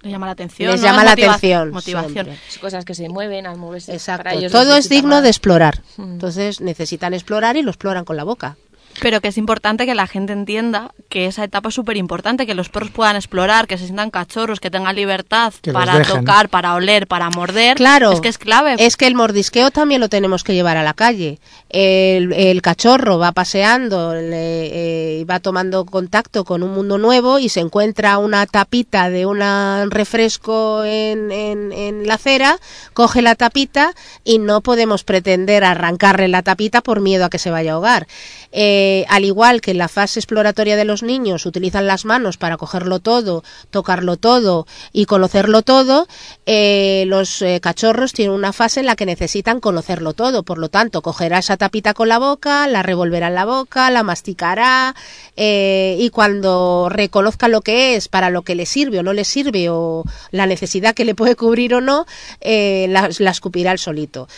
Le llama la atención. Les ¿no? llama Es la motiva- atención, Motivación. cosas que se mueven al moverse. Exacto, para ellos todo les es digno más. de explorar, Mm. entonces necesitan explorar y lo exploran con la boca. Pero que es importante que la gente entienda que esa etapa es súper importante, que los perros puedan explorar, que se sientan cachorros, que tengan libertad Que para tocar, para oler, para morder. Claro. Es que es clave. Es que el mordisqueo también lo tenemos que llevar a la calle. El, el cachorro va paseando le- eh, y va tomando contacto con un mundo nuevo y se encuentra una tapita de un refresco en, en- en la acera, coge la tapita y no podemos pretender arrancarle la tapita por miedo a que se vaya a ahogar. Eh, al igual que en la fase exploratoria de los niños utilizan las manos para cogerlo todo, tocarlo todo y conocerlo todo, eh, los eh, cachorros tienen una fase en la que necesitan conocerlo todo. Por lo tanto, cogerá esa tapita con la boca, la revolverá en la boca, la masticará eh, y cuando reconozca lo que es, para lo que le sirve o no le sirve o la necesidad que le puede cubrir o no, la, la escupirá el solito.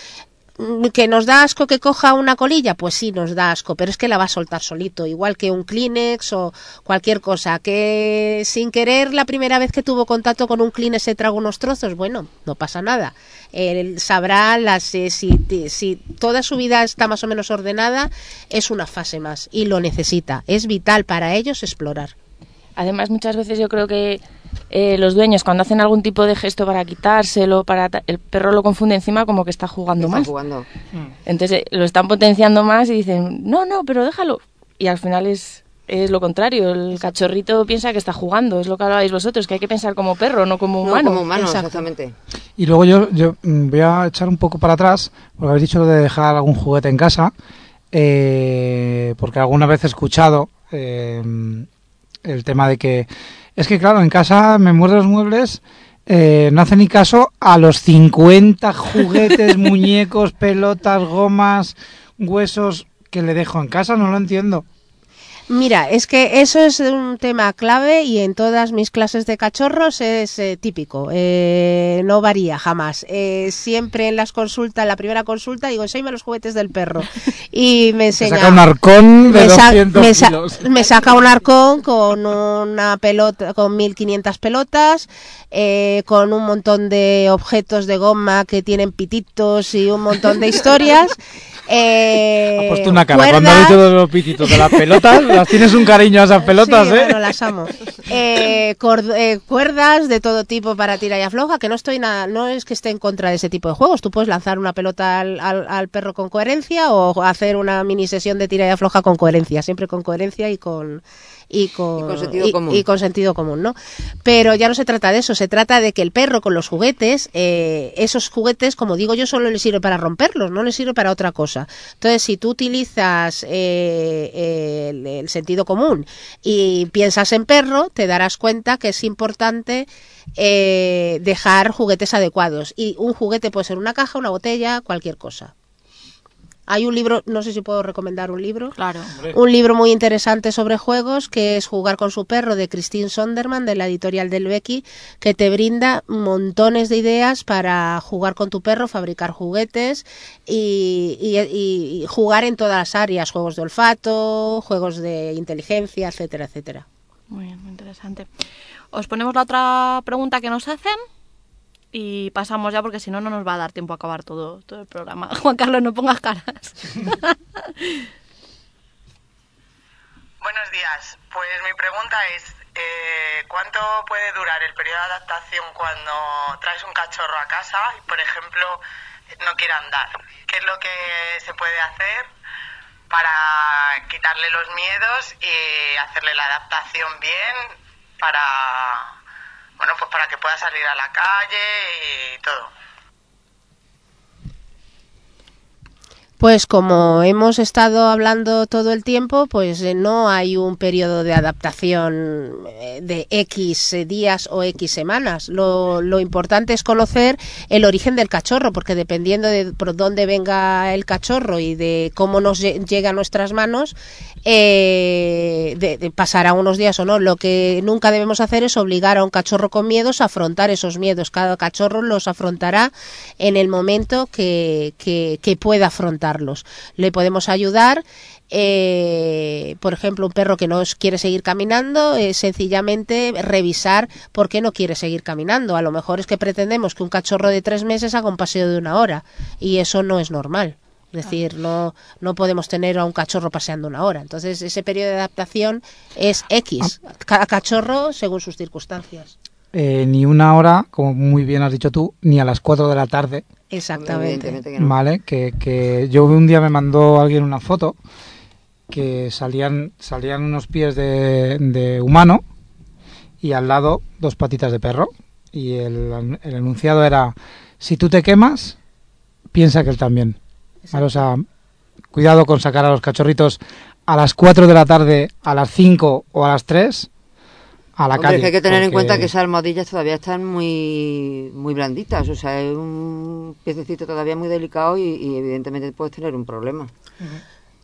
Mm, ¿Que nos da asco que coja una colilla? Pues sí, nos da asco, pero es que la va a soltar solito, igual que un Kleenex o cualquier cosa. Que sin querer, la primera vez que tuvo contacto con un Kleenex se tragó unos trozos, bueno, no pasa nada. Él sabrá las, eh, si, si toda su vida está más o menos ordenada, es una fase más y lo necesita. Es vital para ellos explorar. Además, muchas veces yo creo que eh, los dueños, cuando hacen algún tipo de gesto para quitárselo, para el perro lo confunde encima como que está jugando Está más. jugando. Entonces eh, lo están potenciando más y dicen, no, no, pero déjalo. Y al final es, es lo contrario. El cachorrito piensa que está jugando. Es lo que hablabais vosotros, que hay que pensar como perro, no como No, humano. como humano, Exacto. exactamente. Y luego yo, yo mm, voy a echar un poco para atrás, porque habéis dicho lo de dejar algún juguete en casa, eh, porque alguna vez he escuchado eh, el tema de que es que claro, en casa me muerde los muebles, eh, no hace ni caso a los 50 juguetes, muñecos, pelotas, gomas, huesos que le dejo en casa, no lo entiendo. Mira, es que eso es un tema clave y en todas mis clases de cachorros es eh, típico, eh, no varía jamás. Eh, siempre en las consultas, la primera consulta, digo, enséñame los juguetes del perro. Y me Se enseña... saca un arcón de me, sa- 200 me sa- kilos. me saca un arcón con una pelota, con 1500 pelotas, eh, con un montón de objetos de goma que tienen pititos y un montón de historias. Eh, Ha puesto una cara cuando ha dicho de los pititos de las pelotas. Las tienes un cariño a esas pelotas, Sí, ¿eh? bueno, las amo. Eh, eh, cuerdas de todo tipo para tira y afloja, que no estoy nada, no es que esté en contra de ese tipo de juegos. Tú puedes lanzar una pelota al, al- al perro con coherencia o hacer una mini sesión de tira y afloja con coherencia, siempre con coherencia y con y con, Y con sentido y- común. y con sentido común, ¿no? Pero ya no se trata de eso, se trata de que el perro con los juguetes, eh, esos juguetes, como digo yo, solo le sirve para romperlos, no le sirve para otra cosa. Entonces, si tú utilizas eh, el, el sentido común y piensas en perro, te darás cuenta que es importante eh, dejar juguetes adecuados. Y un juguete puede ser una caja, una botella, cualquier cosa. Hay un libro, no sé si puedo recomendar un libro. Claro. Un libro muy interesante sobre juegos que es Jugar con su perro de Christine Sonderman de la editorial del Becky que te brinda montones de ideas para jugar con tu perro, fabricar juguetes y, y- y- y jugar en todas las áreas, juegos de olfato, juegos de inteligencia, etcétera, etcétera. Muy bien, muy interesante. Os ponemos la otra pregunta que nos hacen y pasamos ya porque si no, no nos va a dar tiempo a acabar todo, todo el programa. Juan Carlos, no pongas caras. Buenos días. Pues mi pregunta es, eh, ¿cuánto puede durar el periodo de adaptación cuando traes un cachorro a casa y, por ejemplo, no quiere andar? ¿Qué es lo que se puede hacer para quitarle los miedos y hacerle la adaptación bien para, bueno, pues para que pueda salir a la calle y todo? Pues como hemos estado hablando todo el tiempo, pues eh, no hay un periodo de adaptación eh, de X días o X semanas. Lo, importante es conocer el origen del cachorro, porque dependiendo de por dónde venga el cachorro y de cómo nos lle- llega a nuestras manos, eh, de, pasará unos días o no. Lo que nunca debemos hacer es obligar a un cachorro con miedos a afrontar esos miedos. Cada cachorro los afrontará en el momento que, que- pueda afrontarlos. Le podemos ayudar. eh, por ejemplo, un perro que no quiere seguir caminando, es sencillamente revisar por qué no quiere seguir caminando. A lo mejor es que pretendemos que un cachorro de tres meses haga un paseo de una hora y eso no es normal. Es decir, no, no podemos tener a un cachorro paseando una hora. Entonces, ese periodo de adaptación es X. Cada cachorro según sus circunstancias. Eh, ni una hora, como muy bien has dicho tú, ni a las 4 de la tarde, Exactamente. Evidentemente que no. ¿vale? Que, que yo un día me mandó alguien una foto que salían, salían unos pies de, de humano y al lado dos patitas de perro. Y el, el enunciado era, si tú te quemas, piensa que él también. ¿Vale? O sea, cuidado con sacar a los cachorritos a las 4 de la tarde, a las 5 o a las 3 a la Hombre, calle. es que hay que tener en cuenta que esas almohadillas todavía están muy muy blanditas, o sea, es un piececito todavía muy delicado y, y evidentemente puedes tener un problema.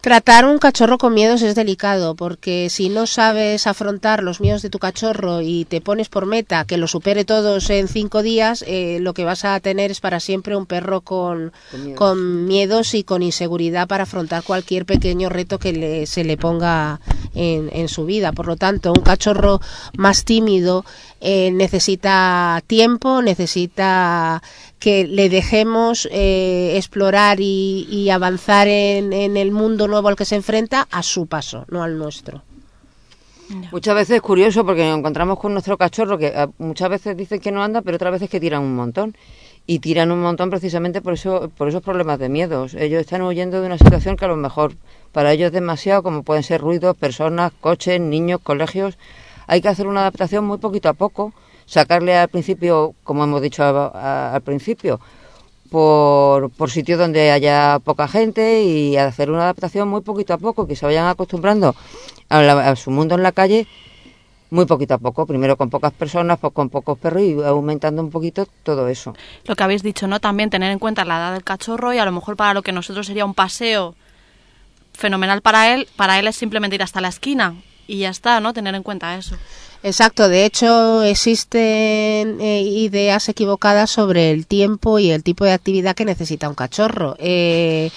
Tratar un cachorro con miedos es delicado porque si no sabes afrontar los miedos de tu cachorro y te pones por meta que lo supere todos en cinco días, eh, lo que vas a tener es para siempre un perro con, Con miedos. con miedos y con inseguridad para afrontar cualquier pequeño reto que le- se le ponga en, en su vida. Por lo tanto, un cachorro más tímido eh, necesita tiempo, necesita que le dejemos eh, explorar y, y avanzar en, en el mundo nuevo al que se enfrenta a su paso, no al nuestro. Muchas veces es curioso porque nos encontramos con nuestro cachorro que ah, muchas veces dicen que no anda, pero otras veces que tiran un montón. Y tiran un montón precisamente por, eso, por esos problemas de miedos. Ellos están huyendo de una situación que a lo mejor para ellos es demasiado, como pueden ser ruidos, personas, coches, niños, colegios. Hay que hacer una adaptación muy poquito a poco, sacarle al principio, como hemos dicho a- a- al principio, por, por sitios donde haya poca gente y hacer una adaptación muy poquito a poco, que se vayan acostumbrando a, la- su mundo en la calle muy poquito a poco, primero con pocas personas, pues con pocos perros y aumentando un poquito todo eso. Lo que habéis dicho, ¿no? También tener en cuenta la edad del cachorro y a lo mejor para lo que nosotros sería un paseo fenomenal para él, para él es simplemente ir hasta la esquina y ya está, ¿no? Tener en cuenta eso. Exacto, de hecho existen eh, ideas equivocadas sobre el tiempo y el tipo de actividad que necesita un cachorro. Eh,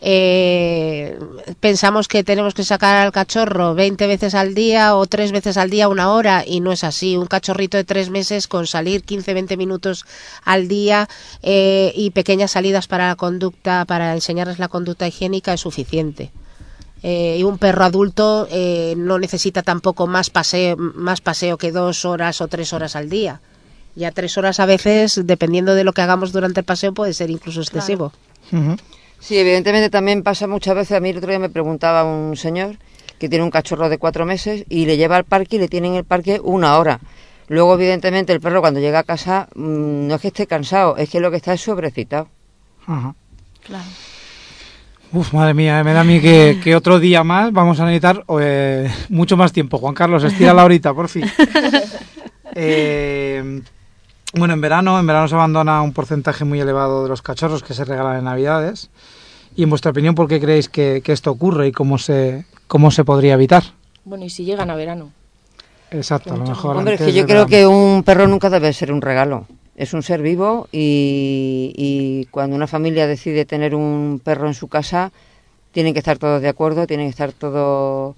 eh, pensamos que tenemos que sacar al cachorro 20 veces al día o tres veces al día una hora y no es así. Un cachorrito de tres meses con salir 15-20 minutos al día eh, y pequeñas salidas para la conducta, para enseñarles la conducta higiénica es suficiente. Eh, y un perro adulto eh, no necesita tampoco más paseo, más paseo que dos horas o tres horas al día. Ya tres horas a veces, dependiendo de lo que hagamos durante el paseo, puede ser incluso excesivo. Ujú. Sí, evidentemente también pasa muchas veces, a mí el otro día me preguntaba un señor que tiene un cachorro de cuatro meses y le lleva al parque y le tiene en el parque una hora. Luego, evidentemente, el perro cuando llega a casa mm, no es que esté cansado, es que lo que está es sobrecitado. Ajá. Claro. Uf, madre mía, me da a mí que, que otro día más vamos a necesitar eh, mucho más tiempo. Juan Carlos, estira la horita, por fin. Eh, bueno, en verano, en verano se abandona un porcentaje muy elevado de los cachorros que se regalan en Navidades. Y en vuestra opinión, ¿por qué creéis que, que esto ocurre y cómo se, cómo se podría evitar? Bueno, y si llegan a verano. Exacto, a lo mejor. Hombre, es que yo creo verano. que un perro nunca debe ser un regalo. Es un ser vivo y, cuando una familia decide tener un perro en su casa, tienen que estar todos de acuerdo, tienen que estar todos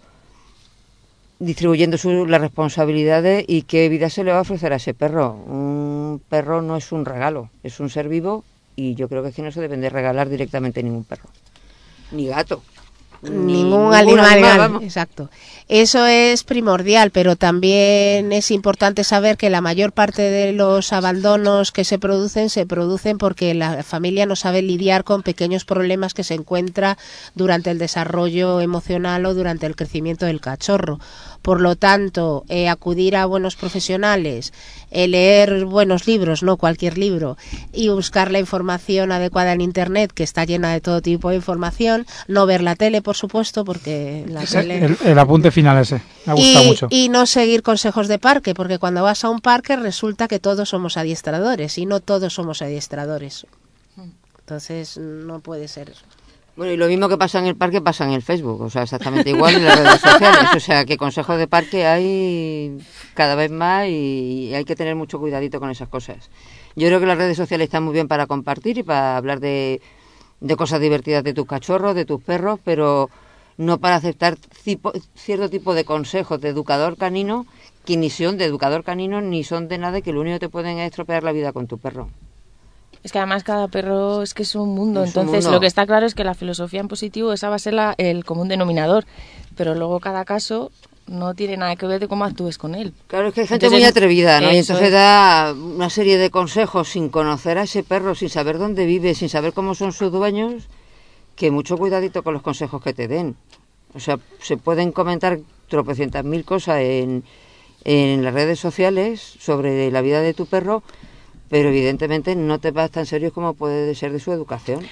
distribuyendo su- las responsabilidades y qué vida se le va a ofrecer a ese perro. Un perro no es un regalo, es un ser vivo y yo creo que es que no se deben de regalar directamente ningún perro. Ni gato. Ni Ningún animal, vamos. exacto. Eso es primordial, pero también es importante saber que la mayor parte de los abandonos que se producen se producen porque la familia no sabe lidiar con pequeños problemas que se encuentra durante el desarrollo emocional o durante el crecimiento del cachorro. Por lo tanto, eh, acudir a buenos profesionales, eh, leer buenos libros, no cualquier libro, y buscar la información adecuada en Internet, que está llena de todo tipo de información. No ver la tele, por supuesto, porque la Ese- tele... el, el apunte final ese. Me ha gustado y, mucho. y no seguir consejos de parque, porque cuando vas a un parque resulta que todos somos adiestradores y no todos somos adiestradores. Entonces no puede ser eso. Bueno, y lo mismo que pasa en el parque pasa en el Facebook, o sea, exactamente igual en las redes sociales. O sea, que consejos de parque hay cada vez más y hay que tener mucho cuidadito con esas cosas. Yo creo que las redes sociales están muy bien para compartir y para hablar de, cosas divertidas de tus cachorros, de tus perros, pero no para aceptar cierto tipo de consejos de educador canino que ni son de educador canino ni son de nada que lo único que te pueden es estropear la vida con tu perro. Es que además cada perro es que es un mundo, Es un entonces mundo. lo que está claro es que la filosofía en positivo esa va a ser la- el común denominador, pero luego cada caso no tiene nada que ver de cómo actúes con él. Claro, es que hay gente Entonces, muy atrevida, ¿no? Y entonces es. da una serie de consejos sin conocer a ese perro, sin saber dónde vive, sin saber cómo son sus dueños, que mucho cuidadito con los consejos que te den. O sea, se pueden comentar tropecientas mil cosas en, en las redes sociales sobre la vida de tu perro, pero evidentemente no te vas tan serio como puede ser de su educación.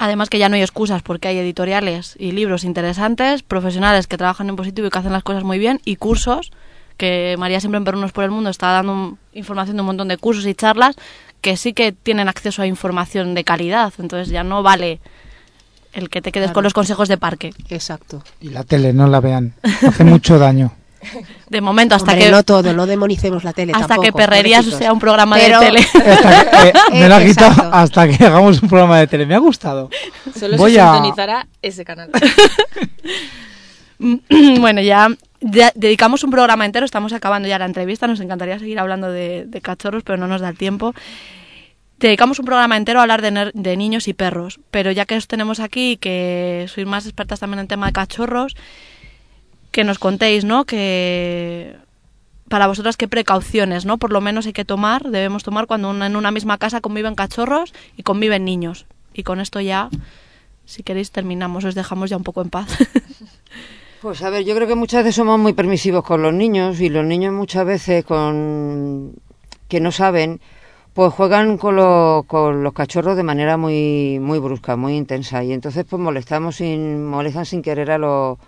Además que ya no hay excusas porque hay editoriales y libros interesantes, profesionales que trabajan en positivo y que hacen las cosas muy bien y cursos que María siempre en Perrunos por el Mundo está dando un- información de un montón de cursos y charlas que sí que tienen acceso a información de calidad. Entonces ya no vale el que te quedes Claro. con los consejos de parque. Exacto. Y la tele, no la vean. Hace mucho daño. De momento, hasta Hombre, que no todo, no demonicemos la tele hasta tampoco, que Perrerías pobrecitos. sea un programa Pero- de tele. Hasta que- eh, me lo ha quitado hasta que hagamos un programa de tele. Me ha gustado. Solo Voy se a- sintonizará ese canal. bueno, ya, ya dedicamos un programa entero, estamos acabando ya la entrevista, nos encantaría seguir hablando de, de cachorros, pero no nos da el tiempo. Dedicamos un programa entero a hablar de niños y perros, pero ya que os tenemos aquí y que sois más expertas también en tema de cachorros, que nos contéis, ¿no? Que para vosotras qué precauciones, ¿no? Por lo menos hay que tomar, debemos tomar cuando una- en una misma casa conviven cachorros y conviven niños. Y con esto ya, si queréis, terminamos, os dejamos ya un poco en paz. Pues a ver, yo creo que muchas veces somos muy permisivos con los niños y los niños muchas veces con que no saben, pues juegan con, lo- con los cachorros de manera muy muy brusca, muy intensa y entonces pues molestamos sin molestan sin querer a los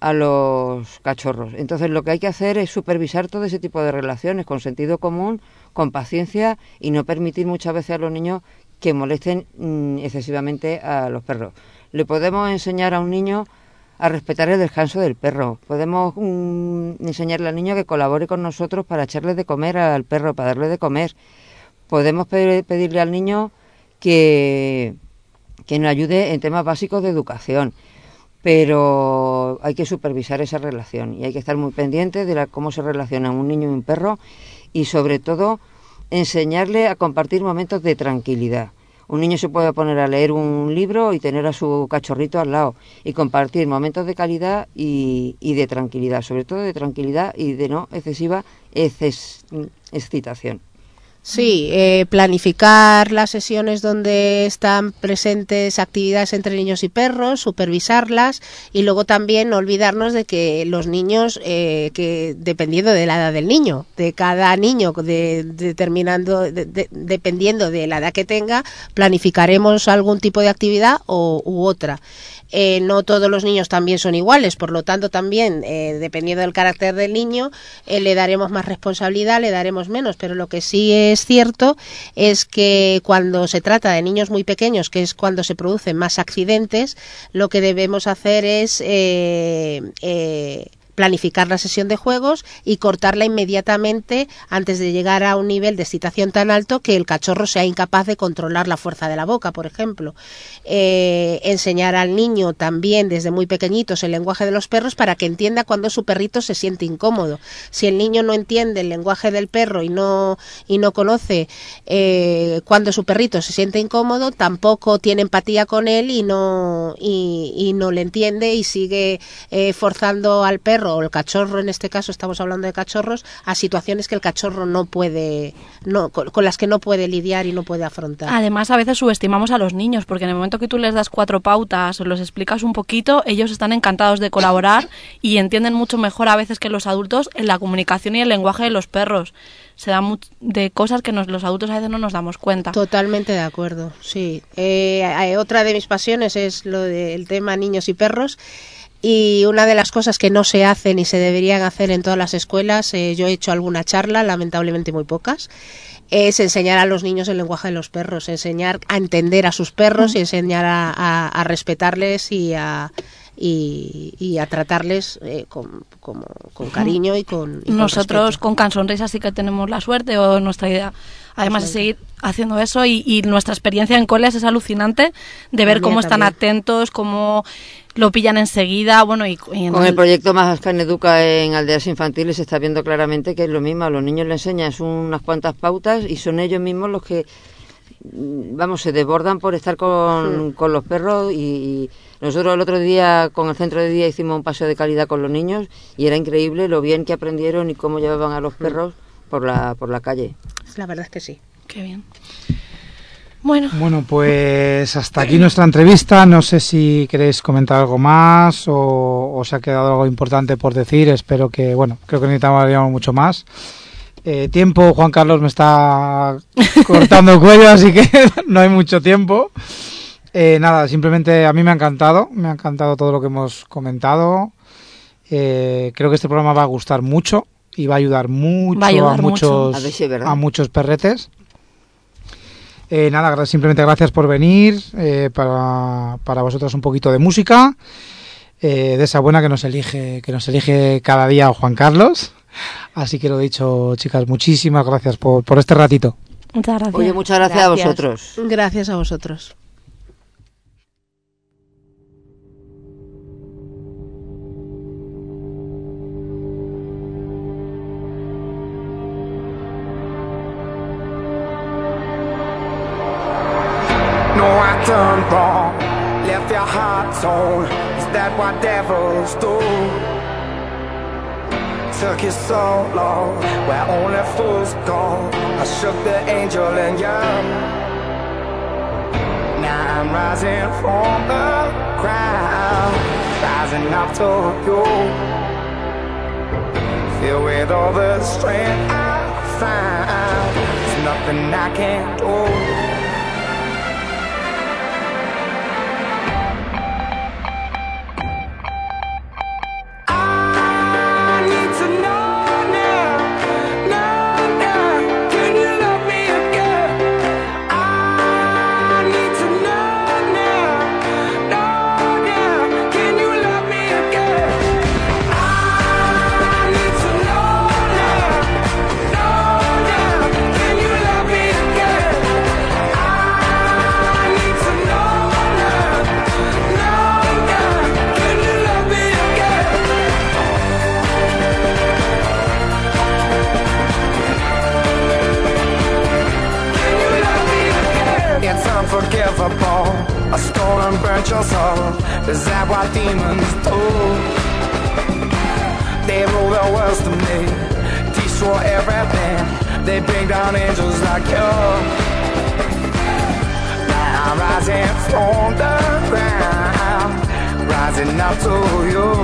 a los cachorros. Entonces lo que hay que hacer es supervisar todo ese tipo de relaciones con sentido común, con paciencia y no permitir muchas veces a los niños que molesten mm, excesivamente a los perros. Le podemos enseñar a un niño a respetar el descanso del perro. Podemos mm, enseñarle al niño que colabore con nosotros para echarle de comer al perro, para darle de comer. Podemos pe- pedirle al niño que, que nos ayude en temas básicos de educación. Pero hay que supervisar esa relación y hay que estar muy pendiente de la- cómo se relacionan un niño y un perro y sobre todo enseñarle a compartir momentos de tranquilidad. Un niño se puede poner a leer un libro y tener a su cachorrito al lado y compartir momentos de calidad y, y de tranquilidad, sobre todo de tranquilidad y de no excesiva exces- excitación. Sí, eh, planificar las sesiones donde están presentes actividades entre niños y perros, supervisarlas y luego también no olvidarnos de que los niños, eh, que dependiendo de la edad del niño, de cada niño, de, determinando, de- de- dependiendo de la edad que tenga, planificaremos algún tipo de actividad o, u otra. Eh, no todos los niños también son iguales, por lo tanto también, eh, dependiendo del carácter del niño, eh, le daremos más responsabilidad, le daremos menos, pero lo que sí es cierto es que cuando se trata de niños muy pequeños, que es cuando se producen más accidentes, lo que debemos hacer es eh, eh, planificar la sesión de juegos y cortarla inmediatamente antes de llegar a un nivel de excitación tan alto que el cachorro sea incapaz de controlar la fuerza de la boca, por ejemplo. Eh, enseñar al niño también desde muy pequeñitos el lenguaje de los perros para que entienda cuando su perrito se siente incómodo. Si el niño no entiende el lenguaje del perro y no, y no conoce eh, cuando su perrito se siente incómodo, tampoco tiene empatía con él y no, y, no le entiende y sigue eh, forzando al perro o el cachorro, en este caso estamos hablando de cachorros, a situaciones que el cachorro no puede, no, con, con las que no puede lidiar y no puede afrontar. Además, a veces subestimamos a los niños, porque en el momento que tú les das cuatro pautas o los explicas un poquito, ellos están encantados de colaborar y entienden mucho mejor a veces que los adultos en la comunicación y el lenguaje de los perros. Se da de cosas que nos- los adultos a veces no nos damos cuenta. Totalmente de acuerdo, sí. Eh, eh, otra de mis pasiones es lo del tema niños y perros. Y una de las cosas que no se hacen y se deberían hacer en todas las escuelas, eh, yo he hecho alguna charla, lamentablemente muy pocas, es enseñar a los niños el lenguaje de los perros, enseñar a entender a sus perros y enseñar a, a- a respetarles y a, y, y a tratarles eh, con, con cariño y con... y con Nosotros respeto. con Cansonrisa sí que tenemos la suerte o nuestra idea, además de seguir haciendo eso y, y nuestra experiencia en coles es alucinante de ver cómo están también. atentos, cómo lo pillan enseguida, bueno y, y en Con el el- proyecto Más Educa en aldeas infantiles se está viendo claramente que es lo mismo. A los niños les enseñas unas cuantas pautas y son ellos mismos los que, mm, vamos, se desbordan por estar con, con los perros. Y, y nosotros el otro día con el centro de día hicimos un paseo de calidad con los niños y era increíble lo bien que aprendieron y cómo llevaban a los perros por la, por la calle. La verdad es que sí. Qué bien. Bueno, Bueno, pues hasta aquí nuestra entrevista. No sé si queréis comentar algo más o os ha quedado algo importante por decir. Espero que, bueno, creo que necesitamos mucho más. Eh, tiempo, Juan Carlos me está cortando el cuello, así que no hay mucho tiempo. Eh, nada, simplemente a mí me ha encantado, me ha encantado todo lo que hemos comentado. Eh, creo que este programa va a gustar mucho y va a ayudar mucho a ayudar muchos, A ver si es verdad. a muchos perretes. Eh, nada, simplemente gracias por venir. eh, para, para vosotros un poquito de música. eh, de esa buena que nos elige, que nos elige cada día Juan Carlos. Así que lo dicho, chicas, muchísimas gracias por, por este ratito. muchas gracias. Oye, muchas gracias, a vosotros. Gracias a vosotros. Shook the angel in you. Now I'm rising from the ground, rising up to you. Filled with all the strength I found, there's nothing I can't do. Rising up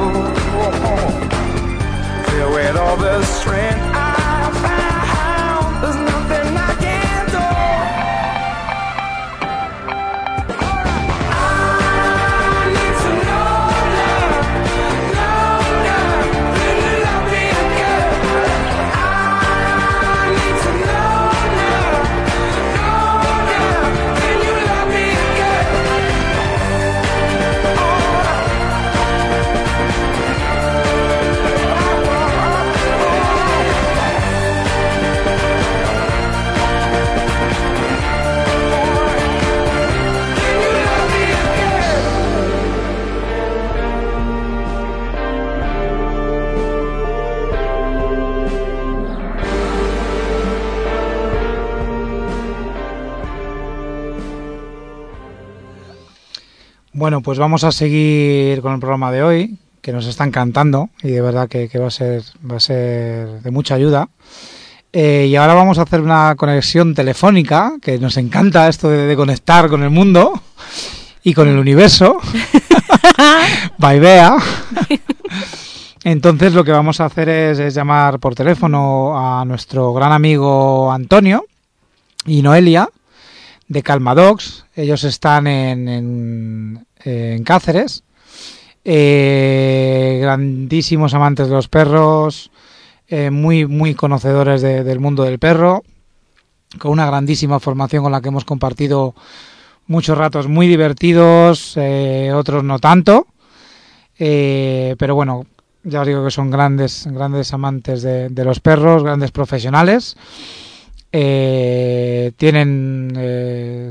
Bueno, pues vamos a seguir con el programa de hoy, que nos está encantando y de verdad que, que va a ser va a ser de mucha ayuda. Eh, y ahora vamos a hacer una conexión telefónica, que nos encanta esto de, de conectar con el mundo y con el universo. Vaivea. Entonces lo que vamos a hacer es, es llamar por teléfono a nuestro gran amigo Antonio y Noelia de Calmadox. Ellos están en, en, en Cáceres. Eh, grandísimos amantes de los perros, eh, muy, muy conocedores de- del mundo del perro, con una grandísima formación con la que hemos compartido muchos ratos muy divertidos, eh, otros no tanto. Pero bueno, ya os digo que son grandes, grandes amantes de, los perros, grandes profesionales. Tienen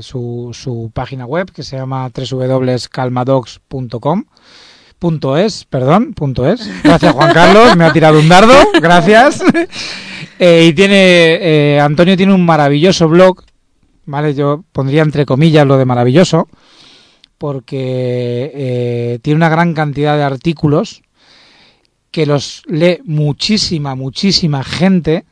su, página web que se llama www.calmadogs.com punto es, perdón, punto es. Gracias Juan Carlos, me ha tirado un dardo, gracias. Eh, y tiene, eh, Antonio tiene un maravilloso blog, ¿vale? Yo pondría entre comillas lo de maravilloso, porque eh, tiene una gran cantidad de artículos que los lee muchísima, muchísima gente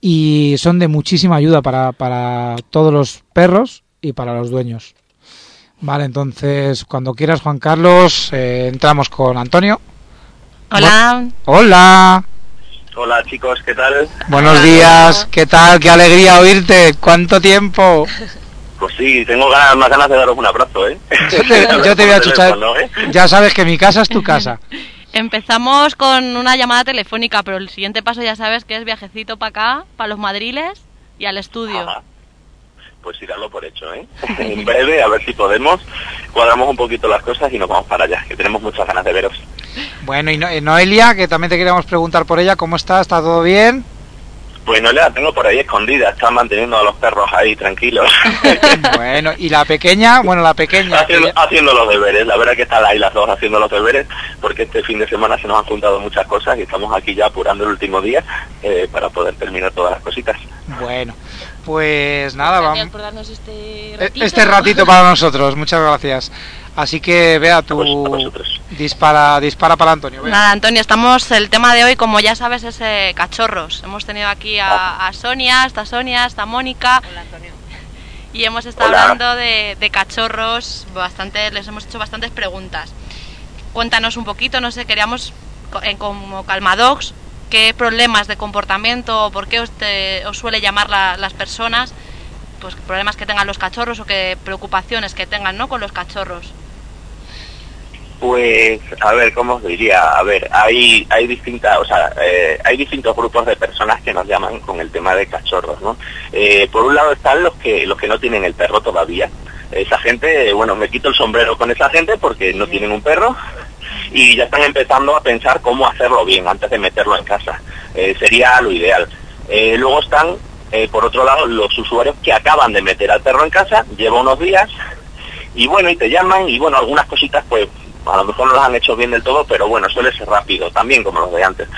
y son de muchísima ayuda para, para todos los perros y para los dueños. Vale, entonces cuando quieras Juan Carlos, eh, entramos con Antonio. Hola. Hola, Hola chicos, ¿qué tal? buenos días, ¿qué tal? Qué alegría oírte, ¿cuánto tiempo? Pues sí, tengo ganas, más ganas de daros un abrazo, ¿eh? Yo te, yo te voy a chuchar, ¿eh? ya sabes que mi casa es tu casa. Empezamos con una llamada telefónica, pero el siguiente paso ya sabes que es viajecito para acá, para los madriles y al estudio. Ajá. Pues sí, darlo por hecho, ¿eh? en breve, a ver si podemos, cuadramos un poquito las cosas y nos vamos para allá, que tenemos muchas ganas de veros. Bueno, y No- eh, Noelia, que también te queríamos preguntar por ella, ¿cómo está? ¿Está todo bien? Pues no la tengo por ahí escondida, están manteniendo a los perros ahí tranquilos, Bueno, y la pequeña, bueno, la pequeña, que haciendo, los deberes. La verdad que están ahí las dos haciendo los deberes, porque este fin de semana se nos han juntado muchas cosas y estamos aquí ya apurando el último día eh, para poder terminar todas las cositas. bueno, pues nada, Gracias vamos. por darnos este E- ratito. Este ratito para nosotros, muchas gracias. Así que vea tú dispara, dispara para Antonio. Bea. Nada, Antonio, estamos, el tema de hoy, como ya sabes, es eh, cachorros. Hemos tenido aquí a, a Sonia, está Sonia, está Mónica. Y hemos estado Hola. hablando de, de cachorros, bastante, les hemos hecho bastantes preguntas. Cuéntanos un poquito, no sé, queríamos, co- eh, como Calmadox, qué problemas de comportamiento o por qué os, te- os suele llamar la- las personas, pues problemas que tengan los cachorros o qué preocupaciones que tengan ¿no? con los cachorros. Pues, a ver, ¿cómo os diría? A ver, hay, hay distintas, o sea, eh, hay distintos grupos de personas que nos llaman con el tema de cachorros, ¿no? Eh, por un lado están los que, los que no tienen el perro todavía. Esa gente, bueno, me quito el sombrero con esa gente porque no tienen un perro y ya están empezando a pensar cómo hacerlo bien antes de meterlo en casa. Eh, sería lo ideal. Eh, luego están, eh, por otro lado, los usuarios que acaban de meter al perro en casa, lleva unos días y bueno, y te llaman y bueno, algunas cositas pues a lo mejor no las han hecho bien del todo, pero bueno, suele ser rápido, también como los de antes.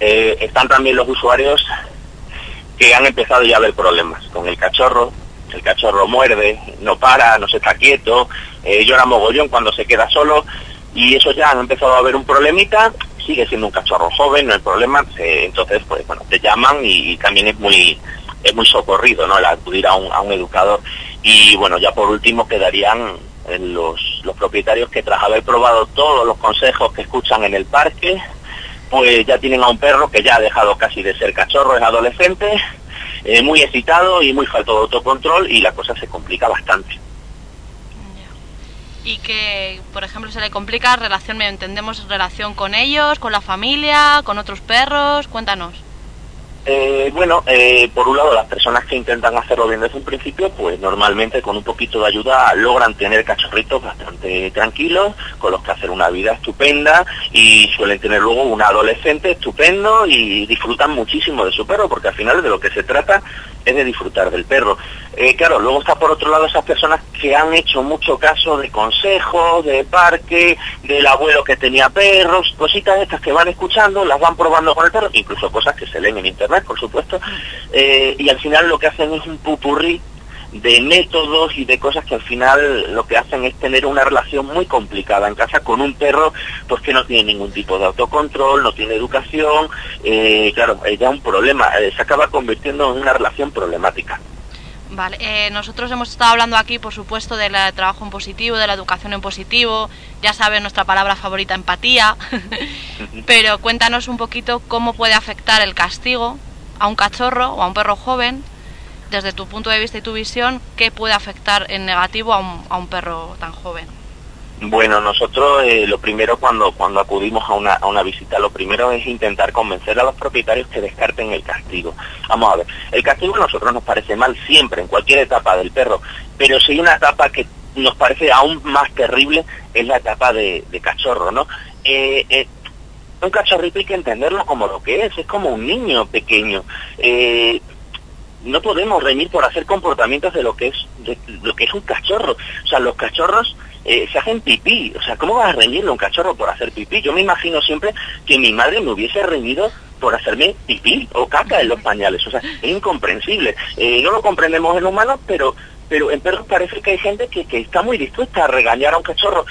Están también los usuarios que han empezado ya a ver problemas con el cachorro, el cachorro muerde, no para, no se está quieto, llora mogollón cuando se queda solo y eso ya han empezado a ver un problemita, sigue siendo un cachorro joven, no hay problema, eh, entonces pues bueno, te llaman y, y también es muy es muy socorrido, ¿no? El acudir a un, a un educador. Y bueno, ya por último quedarían eh, los, los propietarios que tras haber probado todos los consejos que escuchan en el parque, pues ya tienen a un perro que ya ha dejado casi de ser cachorro, es adolescente, eh, muy excitado y muy falto de autocontrol y la cosa se complica bastante. Y que, por ejemplo, se le complica relación, entendemos relación con ellos, con la familia, con otros perros, cuéntanos. Eh, bueno, eh, por un lado, las personas que intentan hacerlo bien desde un principio, pues normalmente con un poquito de ayuda logran tener cachorritos bastante tranquilos, con los que hacer una vida estupenda y suelen tener luego un adolescente estupendo y disfrutan muchísimo de su perro, porque al final de lo que se trata es de disfrutar del perro. Eh, claro, luego está por otro lado esas personas que han hecho mucho caso de consejos, de parque, del abuelo que tenía perros, cositas estas que van escuchando, las van probando con el perro, incluso cosas que se leen en internet, por supuesto, eh, y al final lo que hacen es un pupurrí de métodos y de cosas que al final lo que hacen es tener una relación muy complicada en casa con un perro pues que no tiene ningún tipo de autocontrol, no tiene educación, eh, claro, es ya un problema, eh, se acaba convirtiendo en una relación problemática. Vale, eh, nosotros hemos estado hablando aquí, por supuesto, del eh, trabajo en positivo, de la educación en positivo, ya saben nuestra palabra favorita, empatía, pero cuéntanos un poquito cómo puede afectar el castigo a un cachorro o a un perro joven, desde tu punto de vista y tu visión, qué puede afectar en negativo a un, a un perro tan joven. Bueno, nosotros eh, lo primero cuando, cuando acudimos a una, a una visita, lo primero es intentar convencer a los propietarios que descarten el castigo. Vamos a ver, el castigo a nosotros nos parece mal siempre, en cualquier etapa del perro, pero si hay una etapa que nos parece aún más terrible, es la etapa de, cachorro, ¿no? Eh, eh, un cachorrito hay que entenderlo como lo que es, es como un niño pequeño. Eh, no podemos reñir por hacer comportamientos de lo que es lo que es un cachorro. O sea, los cachorros eh, se hacen pipí. O sea, ¿cómo vas a reñirle a un cachorro por hacer pipí? Yo me imagino siempre que mi madre me hubiese reñido por hacerme pipí o caca en los pañales. O sea, es incomprensible. Eh, no lo comprendemos en humanos, pero pero en perros parece que hay gente que, que está muy dispuesta a regañar a un cachorro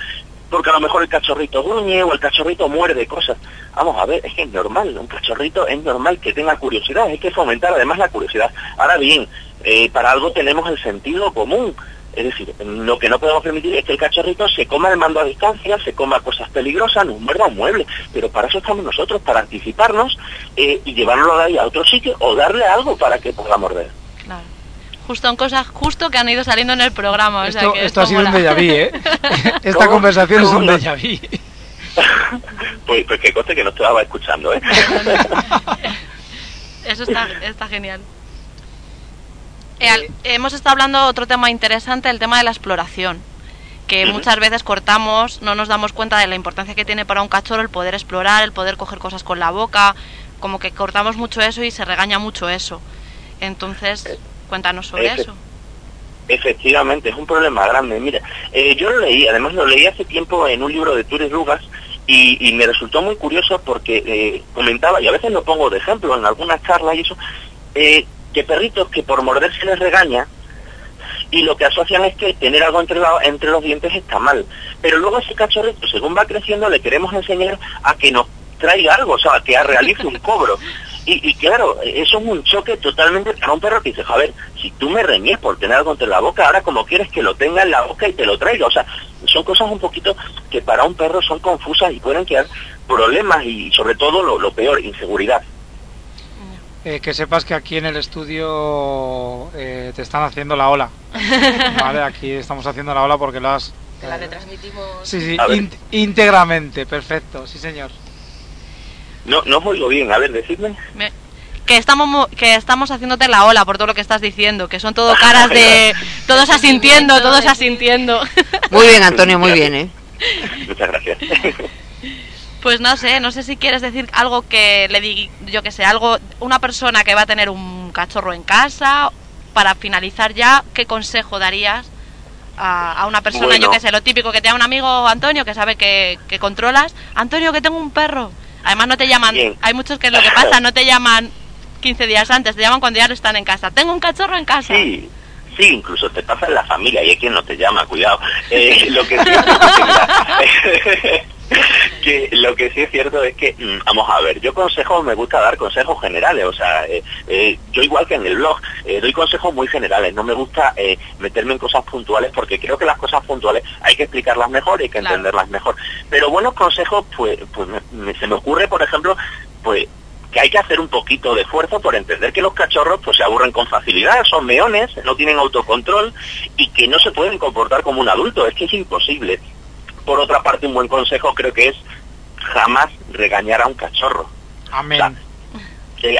porque a lo mejor el cachorrito gruñe o el cachorrito muerde cosas. Vamos a ver, es que es normal, un cachorrito es normal que tenga curiosidad, hay que fomentar además la curiosidad. Ahora bien, eh, para algo tenemos el sentido común. Es decir, lo que no podemos permitir es que el cachorrito se coma el mando a distancia, se coma cosas peligrosas, nos muerda un mueble. Pero para eso estamos nosotros, para anticiparnos eh, y llevarlo de ahí a otro sitio o darle algo para que pueda morder. Justo en cosas justo que han ido saliendo en el programa. o sea Esto, que esto ha sido un déjà vu, ¿eh? Esta ¿Cómo? conversación es un déjà vu. Pues, pues que coste que no estaba escuchando, ¿eh? Eso está, está genial. Eh, hemos estado hablando otro tema interesante, el tema de la exploración. Que muchas veces cortamos, no nos damos cuenta de la importancia que tiene para un cachorro el poder explorar, el poder coger cosas con la boca. Como que cortamos mucho eso y se regaña mucho eso. Entonces, cuéntanos sobre Efe- eso. Efectivamente, es un problema grande. Mira, eh, yo lo leí, además lo leí hace tiempo en un libro de Tures Rugas y, y me resultó muy curioso porque eh, comentaba, y a veces lo pongo de ejemplo en algunas charlas y eso, eh, que perritos que por morder se les regaña y lo que asocian es que tener algo entre, la- entre los dientes está mal. Pero luego ese cachorrito, según va creciendo, le queremos enseñar a que nos traiga algo, o sea, que realice un cobro. Y, y claro, eso es un choque totalmente para un perro que dice, a ver, si tú me reñes por tener algo entre la boca, ahora como quieres que lo tenga en la boca y te lo traiga. O sea, son cosas un poquito que para un perro son confusas y pueden quedar problemas y sobre todo lo, lo peor, inseguridad. Eh, que sepas que aquí en el estudio eh, te están haciendo la ola. Vale, aquí estamos haciendo la ola porque lo has... La retransmitimos. Sí, sí, íntegramente, perfecto, sí señor. No, no os oigo bien, a ver, decidme. Me- que estamos mo- que estamos haciéndote la ola por todo lo que estás diciendo, que son todo caras de todos asintiendo, todos asintiendo. Muy bien, Antonio, muy bien, ¿eh? Muchas gracias. Pues no sé, no sé si quieres decir algo que le di, yo que sé, algo, una persona que va a tener un cachorro en casa, para finalizar ya, ¿qué consejo darías a, a una persona, Bueno. yo que sé, lo típico que te da un amigo Antonio que sabe que, que controlas, Antonio que tengo un perro, además no te llaman, Bien. hay muchos que lo que pasa, no te llaman 15 días antes, te llaman cuando ya no están en casa, tengo un cachorro en casa. Sí, sí, incluso te pasa en la familia y hay quien no te llama, cuidado. Eh, lo que sí es que, lo que sí es cierto es que, mm, vamos a ver, yo consejos, me gusta dar consejos generales, o sea, eh, eh, yo igual que en el blog, eh, doy consejos muy generales, no me gusta meterme en cosas puntuales porque creo que las cosas puntuales hay que explicarlas mejor y hay que Claro. entenderlas mejor. Pero buenos consejos, pues, pues me- me- se me ocurre, por ejemplo, pues que hay que hacer un poquito de esfuerzo por entender que los cachorros pues se aburren con facilidad, son meones, no tienen autocontrol y que no se pueden comportar como un adulto, es que es imposible. Por otra parte, un buen consejo creo que es jamás regañar a un cachorro. Amén.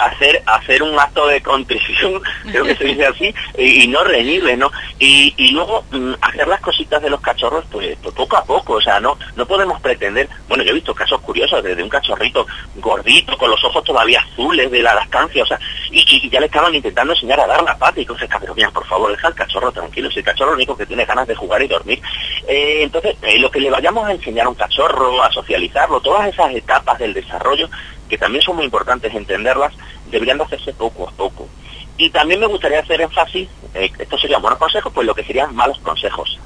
Hacer hacer un acto de contrición, creo que se dice así, y, no reñirle, ¿no? Y, y luego mm, hacer las cositas de los cachorros, pues, pues poco a poco, o sea, no no podemos pretender, bueno, yo he visto casos curiosos desde un cachorrito gordito, con los ojos todavía azules de la lactancia, o sea, y, y ya le estaban intentando enseñar a dar la pata y cosas, pero mira, por favor, deja al cachorro tranquilo, si el cachorro lo único que tiene ganas de jugar y dormir. Eh, entonces, eh, lo que le vayamos a enseñar a un cachorro, a socializarlo, todas esas etapas del desarrollo, que también son muy importantes entenderlas, deberían de hacerse poco a poco. Y también me gustaría hacer énfasis, eh, estos serían buenos consejos, pues lo que serían malos consejos.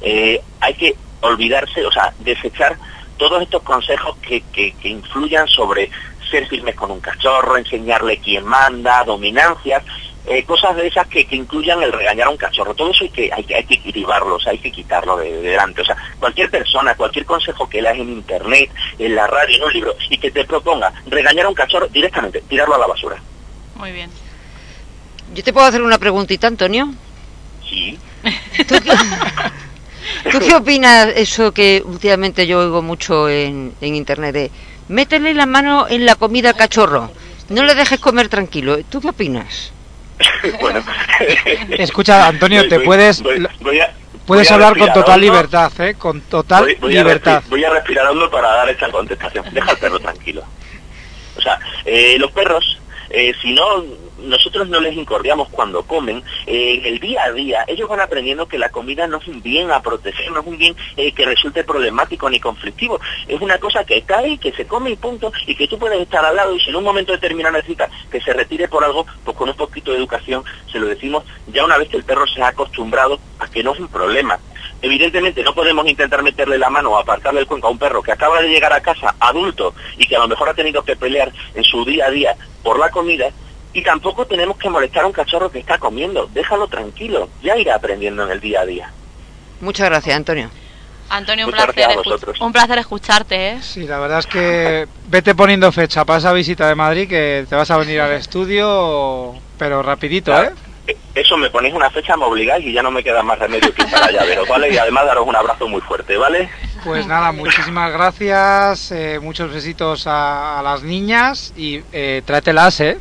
Eh, hay que olvidarse, o sea, desechar todos estos consejos que, que, que influyan sobre ser firmes con un cachorro, enseñarle quién manda, dominancias, eh, cosas de esas que, que incluyan el regañar a un cachorro. Todo eso hay que, hay, que- hay que cribarlo, o sea, hay que quitarlo de, de delante. O sea, cualquier persona, cualquier consejo que leas en internet, en la radio, en un libro, y que te proponga regañar a un cachorro directamente, tirarlo a la basura. Muy bien. Yo te puedo hacer una preguntita, Antonio. Sí. ¿Tú qué, tú qué opinas eso que últimamente yo oigo mucho en, en internet de métele la mano en la comida al cachorro, no le dejes comer tranquilo? ¿Tú qué opinas? bueno. Escucha, Antonio, te voy- puedes- voy- voy a- Puedes a hablar con total libertad, ¿eh? Con total voy, voy a libertad. respi- voy a respirar hondo para dar esta contestación. Deja al perro tranquilo. O sea, eh, los perros, eh, si no, nosotros no les incordiamos cuando comen, eh, en el día a día ellos van aprendiendo que la comida no es un bien a proteger, no es un bien eh, que resulte problemático ni conflictivo. Es una cosa que cae, que se come y punto, y que tú puedes estar al lado y si en un momento determinado necesita que se retire por algo, pues con un poquito de educación se lo decimos ya una vez que el perro se ha acostumbrado a que no es un problema. Evidentemente no podemos intentar meterle la mano o apartarle el cuenco a un perro que acaba de llegar a casa adulto y que a lo mejor ha tenido que pelear en su día a día por la comida y tampoco tenemos que molestar a un cachorro que está comiendo. Déjalo tranquilo, ya irá aprendiendo en el día a día. Muchas gracias, Antonio. Antonio, un Muchas placer, un placer escucharte, ¿eh? Sí, la verdad es que vete poniendo fecha para esa visita de Madrid que te vas a venir al estudio, pero rapidito, ¿eh? Eh, Eso me ponéis una fecha, me obligáis y ya no me queda más remedio que ir allá, pero ¿vale? Y además daros un abrazo muy fuerte, ¿vale? Pues nada, muchísimas gracias, eh, muchos besitos a, a las niñas y eh, tráetelas, ¿eh?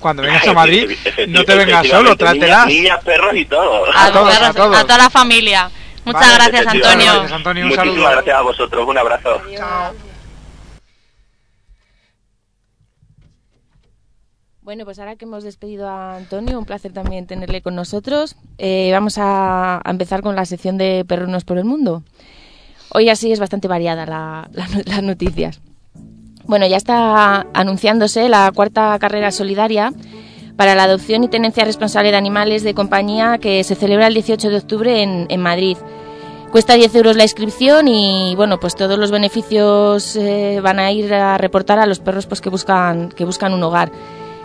Cuando vengas a Madrid, no te vengas solo, tráetelas. Niñas, perros y todo. A todos, a todos. toda la familia. Muchas Vale, gracias. Antonio. Gracias, Antonio, un Muchísimas saludo. gracias a vosotros, un abrazo. Bueno, pues ahora que hemos despedido a Antonio, un placer también tenerle con nosotros. Eh, vamos a, a empezar con la sección de Perrunos por el Mundo. Hoy así es bastante variada la- la no- las noticias. Bueno, ya está anunciándose la cuarta carrera solidaria para la adopción y tenencia responsable de animales de compañía que se celebra el 18 de octubre en, Madrid. Cuesta 10 euros la inscripción y bueno, pues todos los beneficios eh, van a ir a reportar a los perros pues, que, buscan, que buscan un hogar.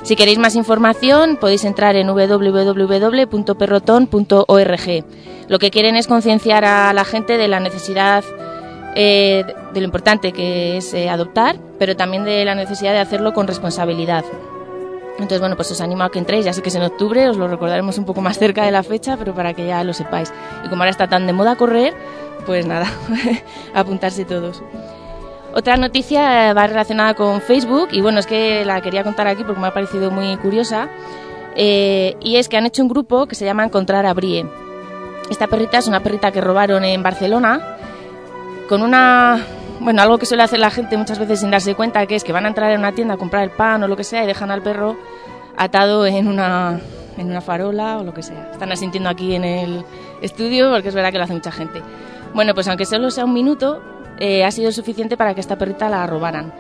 Si queréis más información podéis entrar en www.perroton.org. Lo que quieren es concienciar a la gente de la necesidad eh, de lo importante que es eh, adoptar, pero también de la necesidad de hacerlo con responsabilidad. Entonces, bueno, pues os animo a que entréis. Ya sé que es en octubre, os lo recordaremos un poco más cerca de la fecha, pero para que ya lo sepáis. Y como ahora está tan de moda correr, pues nada, apuntarse todos. Otra noticia va relacionada con Facebook y bueno, es que la quería contar aquí porque me ha parecido muy curiosa. Eh, y es que han hecho un grupo que se llama Encontrar a Brie. Esta perrita es una perrita que robaron en Barcelona con una bueno, algo que suele hacer la gente muchas veces sin darse cuenta, que es que van a entrar en una tienda a comprar el pan o lo que sea y dejan al perro atado en una, en una farola o lo que sea. Están asintiendo aquí en el estudio porque es verdad que lo hace mucha gente. Bueno, pues aunque solo sea un minuto, eh, ha sido suficiente para que esta perrita la robaran.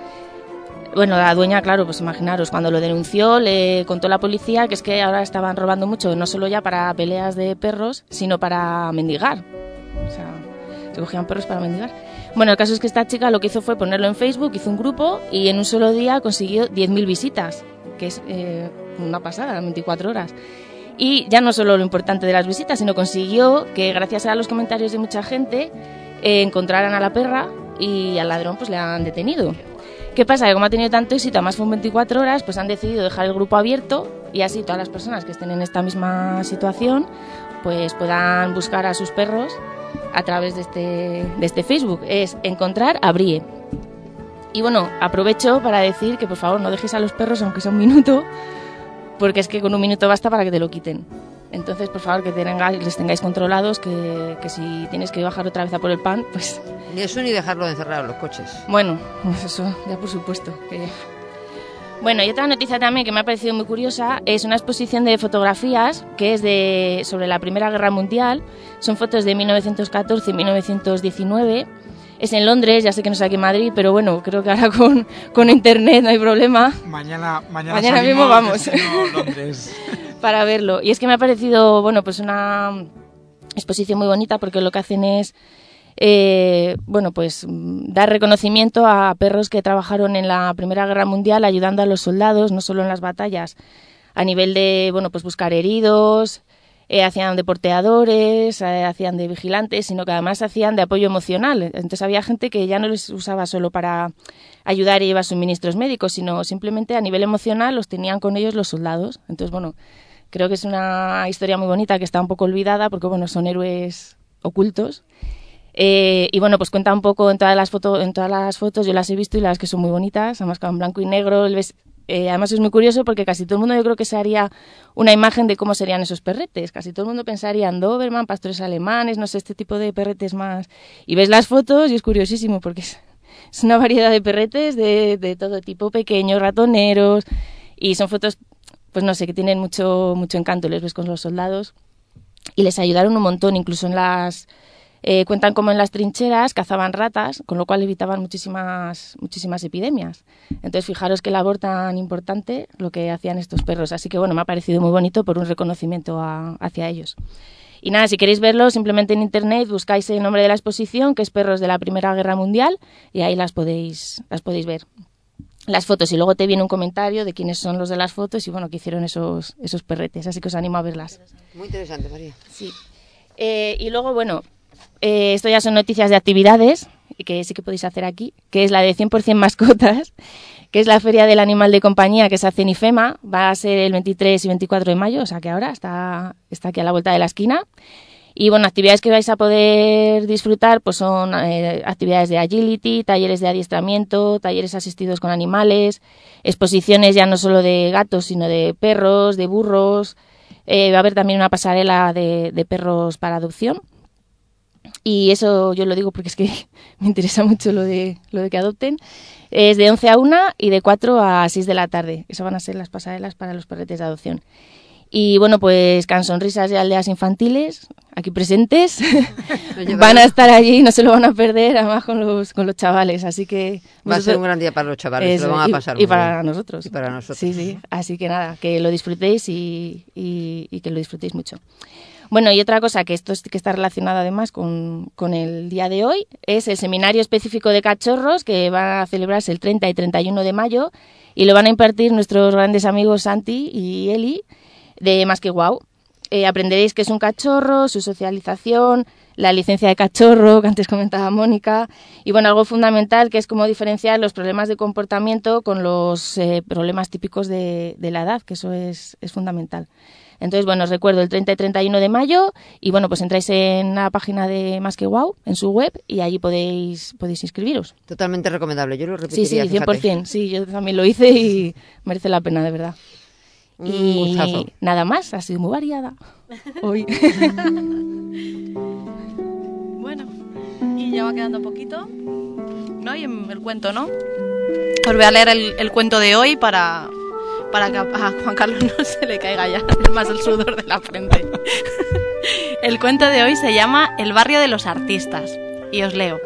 Bueno, la dueña, claro, pues imaginaros, cuando lo denunció, le contó la policía que es que ahora estaban robando mucho, no solo ya para peleas de perros, sino para mendigar. O sea, se cogían perros para mendigar. Bueno, el caso es que esta chica lo que hizo fue ponerlo en Facebook, hizo un grupo y en un solo día consiguió 10.000 visitas, que es eh, una pasada, 24 horas. Y ya no solo lo importante de las visitas, sino consiguió que gracias a los comentarios de mucha gente eh, encontraran a la perra y al ladrón pues le han detenido. ¿Qué pasa? Que como ha tenido tanto éxito, además fue 24 horas, pues han decidido dejar el grupo abierto y así todas las personas que estén en esta misma situación pues puedan buscar a sus perros a través de este, de este Facebook. Es encontrar a Brie. Y bueno, aprovecho para decir que por favor no dejéis a los perros aunque sea un minuto, porque es que con un minuto basta para que te lo quiten. Entonces, por favor, que tengáis, les tengáis controlados, que, que si tienes que bajar otra vez a por el pan, pues Ni eso ni dejarlo encerrado en los coches. bueno, pues eso ya por supuesto. que- Bueno, y otra noticia también que me ha parecido muy curiosa es una exposición de fotografías que es de sobre la Primera Guerra Mundial. Son fotos de 1914 y 1919. Es en Londres, ya sé que no es aquí en Madrid, pero bueno, creo que ahora con, con internet no hay problema. Mañana, mañana, Mañana mismo vamos. Londres. para verlo. Y es que me ha parecido, bueno, pues una exposición muy bonita porque lo que hacen es, eh, bueno, pues mm, dar reconocimiento a perros que trabajaron en la Primera Guerra Mundial ayudando a los soldados, no solo en las batallas, a nivel de, bueno, pues buscar heridos, eh, hacían de porteadores, eh, hacían de vigilantes, sino que además hacían de apoyo emocional. Entonces había gente que ya no les usaba solo para ayudar y llevar suministros médicos, sino simplemente a nivel emocional los tenían con ellos los soldados. Entonces, bueno, creo que es una historia muy bonita que está un poco olvidada porque, bueno, son héroes ocultos. Eh, y bueno, pues cuenta un poco en todas las fotos, en todas las fotos, yo las he visto y las que son muy bonitas, además con blanco y negro, eh, además es muy curioso porque casi todo el mundo yo creo que se haría una imagen de cómo serían esos perretes. Casi todo el mundo pensaría en Doberman, pastores alemanes, no sé, este tipo de perretes más. Y ves las fotos y es curiosísimo porque es, una variedad de perretes de, de todo tipo, pequeños, ratoneros. Y son fotos, pues no sé, que tienen mucho, mucho encanto. Les ves con los soldados y les ayudaron un montón, incluso en las... eh, cuentan como en las trincheras cazaban ratas, con lo cual evitaban muchísimas, muchísimas epidemias. Entonces, fijaros qué labor tan importante lo que hacían estos perros. Así que, bueno, me ha parecido muy bonito por un reconocimiento a- hacia ellos. Y nada, si queréis verlo, simplemente en internet buscáis el nombre de la exposición, que es Perros de la Primera Guerra Mundial, y ahí las podéis, las podéis ver. Las fotos, y luego te viene un comentario de quiénes son los de las fotos y bueno, que hicieron esos, esos perretes. Así que os animo a verlas. Muy interesante, María. Sí. Eh, y luego, bueno, eh, esto ya son noticias de actividades que sí que podéis hacer aquí, que es la de 100% mascotas, que es la Feria del Animal de Compañía que se hace en IFEMA. Va a ser el 23 y 24 de mayo, o sea que ahora está, está aquí a la vuelta de la esquina. Y bueno, actividades que vais a poder disfrutar pues son eh, actividades de agility, talleres de adiestramiento, talleres asistidos con animales, exposiciones ya no solo de gatos, sino de perros, de burros. Eh, va a haber también una pasarela de perros para adopción. Y eso yo lo digo porque es que me interesa mucho lo de, lo de que adopten. Es de 11 a 1 y de 4 a 6 de la tarde. Esas van a ser las pasarelas para los perretes de adopción. Y bueno, pues Can Sonrisas y Aldeas Infantiles, aquí presentes, van a estar allí, no se lo van a perder, además con los, con los chavales. Así que. Va a ser un gran día para los chavales, se Eso, lo van a y- pasar Y, muy para bien. nosotros. Y para nosotros. Sí, sí. Así que nada, que lo disfrutéis y, y- y que lo disfrutéis mucho. Bueno, y otra cosa que esto es- que está relacionado además con, con el día de hoy es el seminario específico de cachorros que va a celebrarse el 30 y 31 de mayo y lo van a impartir nuestros grandes amigos Santi y Eli de Más que Guau. Eh, aprenderéis qué es un cachorro, su socialización, la licencia de cachorro que antes comentaba Mónica y bueno, algo fundamental que es cómo diferenciar los problemas de comportamiento con los eh, problemas típicos de, de la edad, que eso es, es fundamental. Entonces, bueno, os recuerdo el 30 y 31 de mayo y bueno, pues entráis en la página de Más que Wow, en su web y allí podéis, podéis inscribiros. Totalmente recomendable. Yo lo Sí, sí, repetiría, 100%. fíjate. Sí, yo también lo hice y merece la pena, de verdad. Un Y gustazo. nada más, ha sido muy variada hoy. Bueno, y ya va quedando poquito. ¿No? Y el cuento, ¿no? Os voy a leer el, el cuento de hoy para, para que a Juan Carlos no se le caiga ya más el sudor de la frente. el cuento de hoy se llama El barrio de los artistas. Y os leo.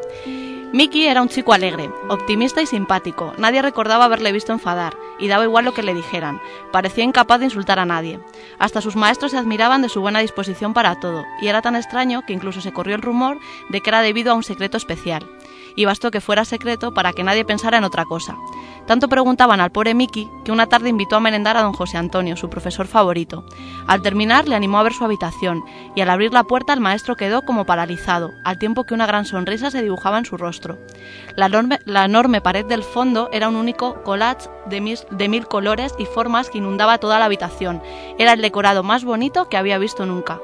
Mickey era un chico alegre, optimista y simpático. Nadie recordaba haberle visto enfadar, y daba igual lo que le dijeran. Parecía incapaz de insultar a nadie. Hasta sus maestros se admiraban de su buena disposición para todo, y era tan extraño que incluso se corrió el rumor de que era debido a un secreto especial. Y bastó que fuera secreto para que nadie pensara en otra cosa. Tanto preguntaban al pobre Mickey que una tarde invitó a merendar a don José Antonio, su profesor favorito. Al terminar le animó a ver su habitación, y al abrir la puerta el maestro quedó como paralizado, al tiempo que una gran sonrisa se dibujaba en su rostro. La enorme, pared del fondo era un único collage de, de mil colores y formas que inundaba toda la habitación. Era el decorado más bonito que había visto nunca.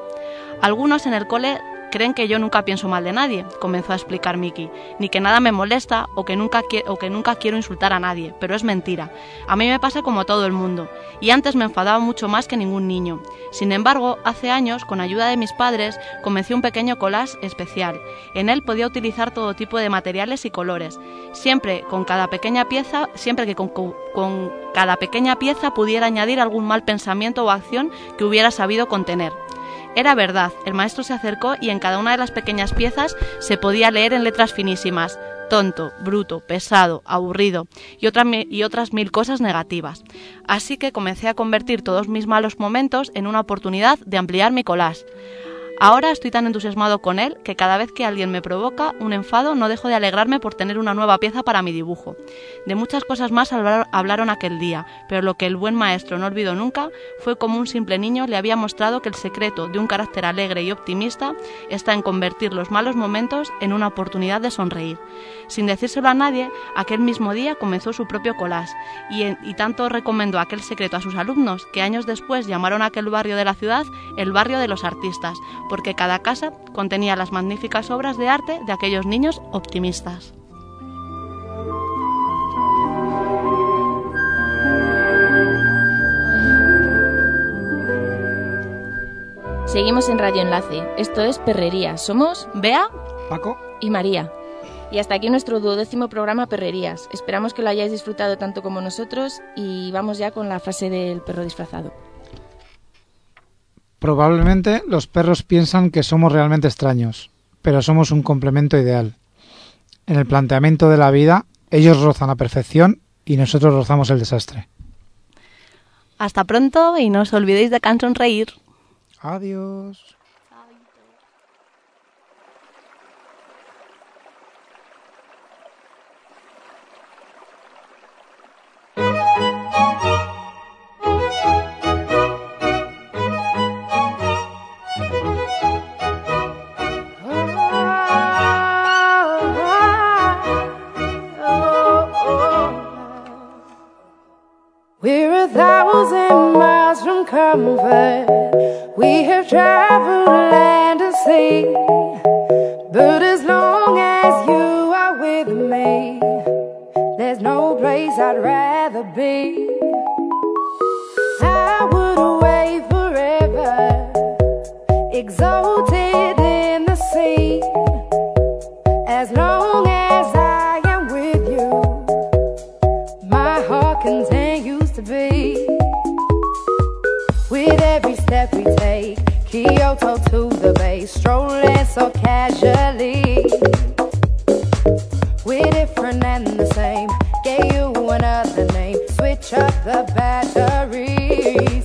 Algunos en el cole creen que yo nunca pienso mal de nadie, comenzó a explicar Mickey, ni que nada me molesta o que, nunca o que nunca quiero insultar a nadie, pero es mentira. A mí me pasa como a todo el mundo, y antes me enfadaba mucho más que ningún niño. Sin embargo, hace años, con ayuda de mis padres, comencé un pequeño collage especial. En él podía utilizar todo tipo de materiales y colores, siempre con cada pequeña pieza, siempre que con cada pequeña pieza pudiera añadir algún mal pensamiento o acción que hubiera sabido contener. Era verdad, el maestro se acercó y en cada una de las pequeñas piezas se podía leer en letras finísimas, tonto, bruto, pesado, aburrido y, otra y otras mil cosas negativas. Así que comencé a convertir todos mis malos momentos en una oportunidad de ampliar mi collage. Ahora estoy tan entusiasmado con él que cada vez que alguien me provoca un enfado no dejo de alegrarme por tener una nueva pieza para mi dibujo. De muchas cosas más hablar- hablaron aquel día, pero lo que el buen maestro no olvidó nunca fue como un simple niño le había mostrado que el secreto de un carácter alegre y optimista está en convertir los malos momentos en una oportunidad de sonreír. Sin decírselo a nadie, aquel mismo día comenzó su propio collage y, y tanto recomendó aquel secreto a sus alumnos que años después llamaron a aquel barrio de la ciudad el barrio de los artistas, porque cada casa contenía las magníficas obras de arte de aquellos niños optimistas. Seguimos en Radio Enlace. Esto es Perrerías. Somos Bea Paco. y María. Y hasta aquí nuestro duodécimo programa Perrerías. Esperamos que lo hayáis disfrutado tanto como nosotros y vamos ya con la frase del perro disfrazado. Probablemente los perros piensan que somos realmente extraños, pero somos un complemento ideal. En el planteamiento de la vida, ellos rozan la perfección y nosotros rozamos el desastre. Hasta pronto y no os olvidéis de sonreír. Adiós. Thousand miles from comfort. We have traveled land and sea. But as long as you are with me, there's no place I'd rather be. I would away forever, exalted in the sea. As long to the bay, strolling so casually. We're different and the same. Gave you another name. Switch up the batteries.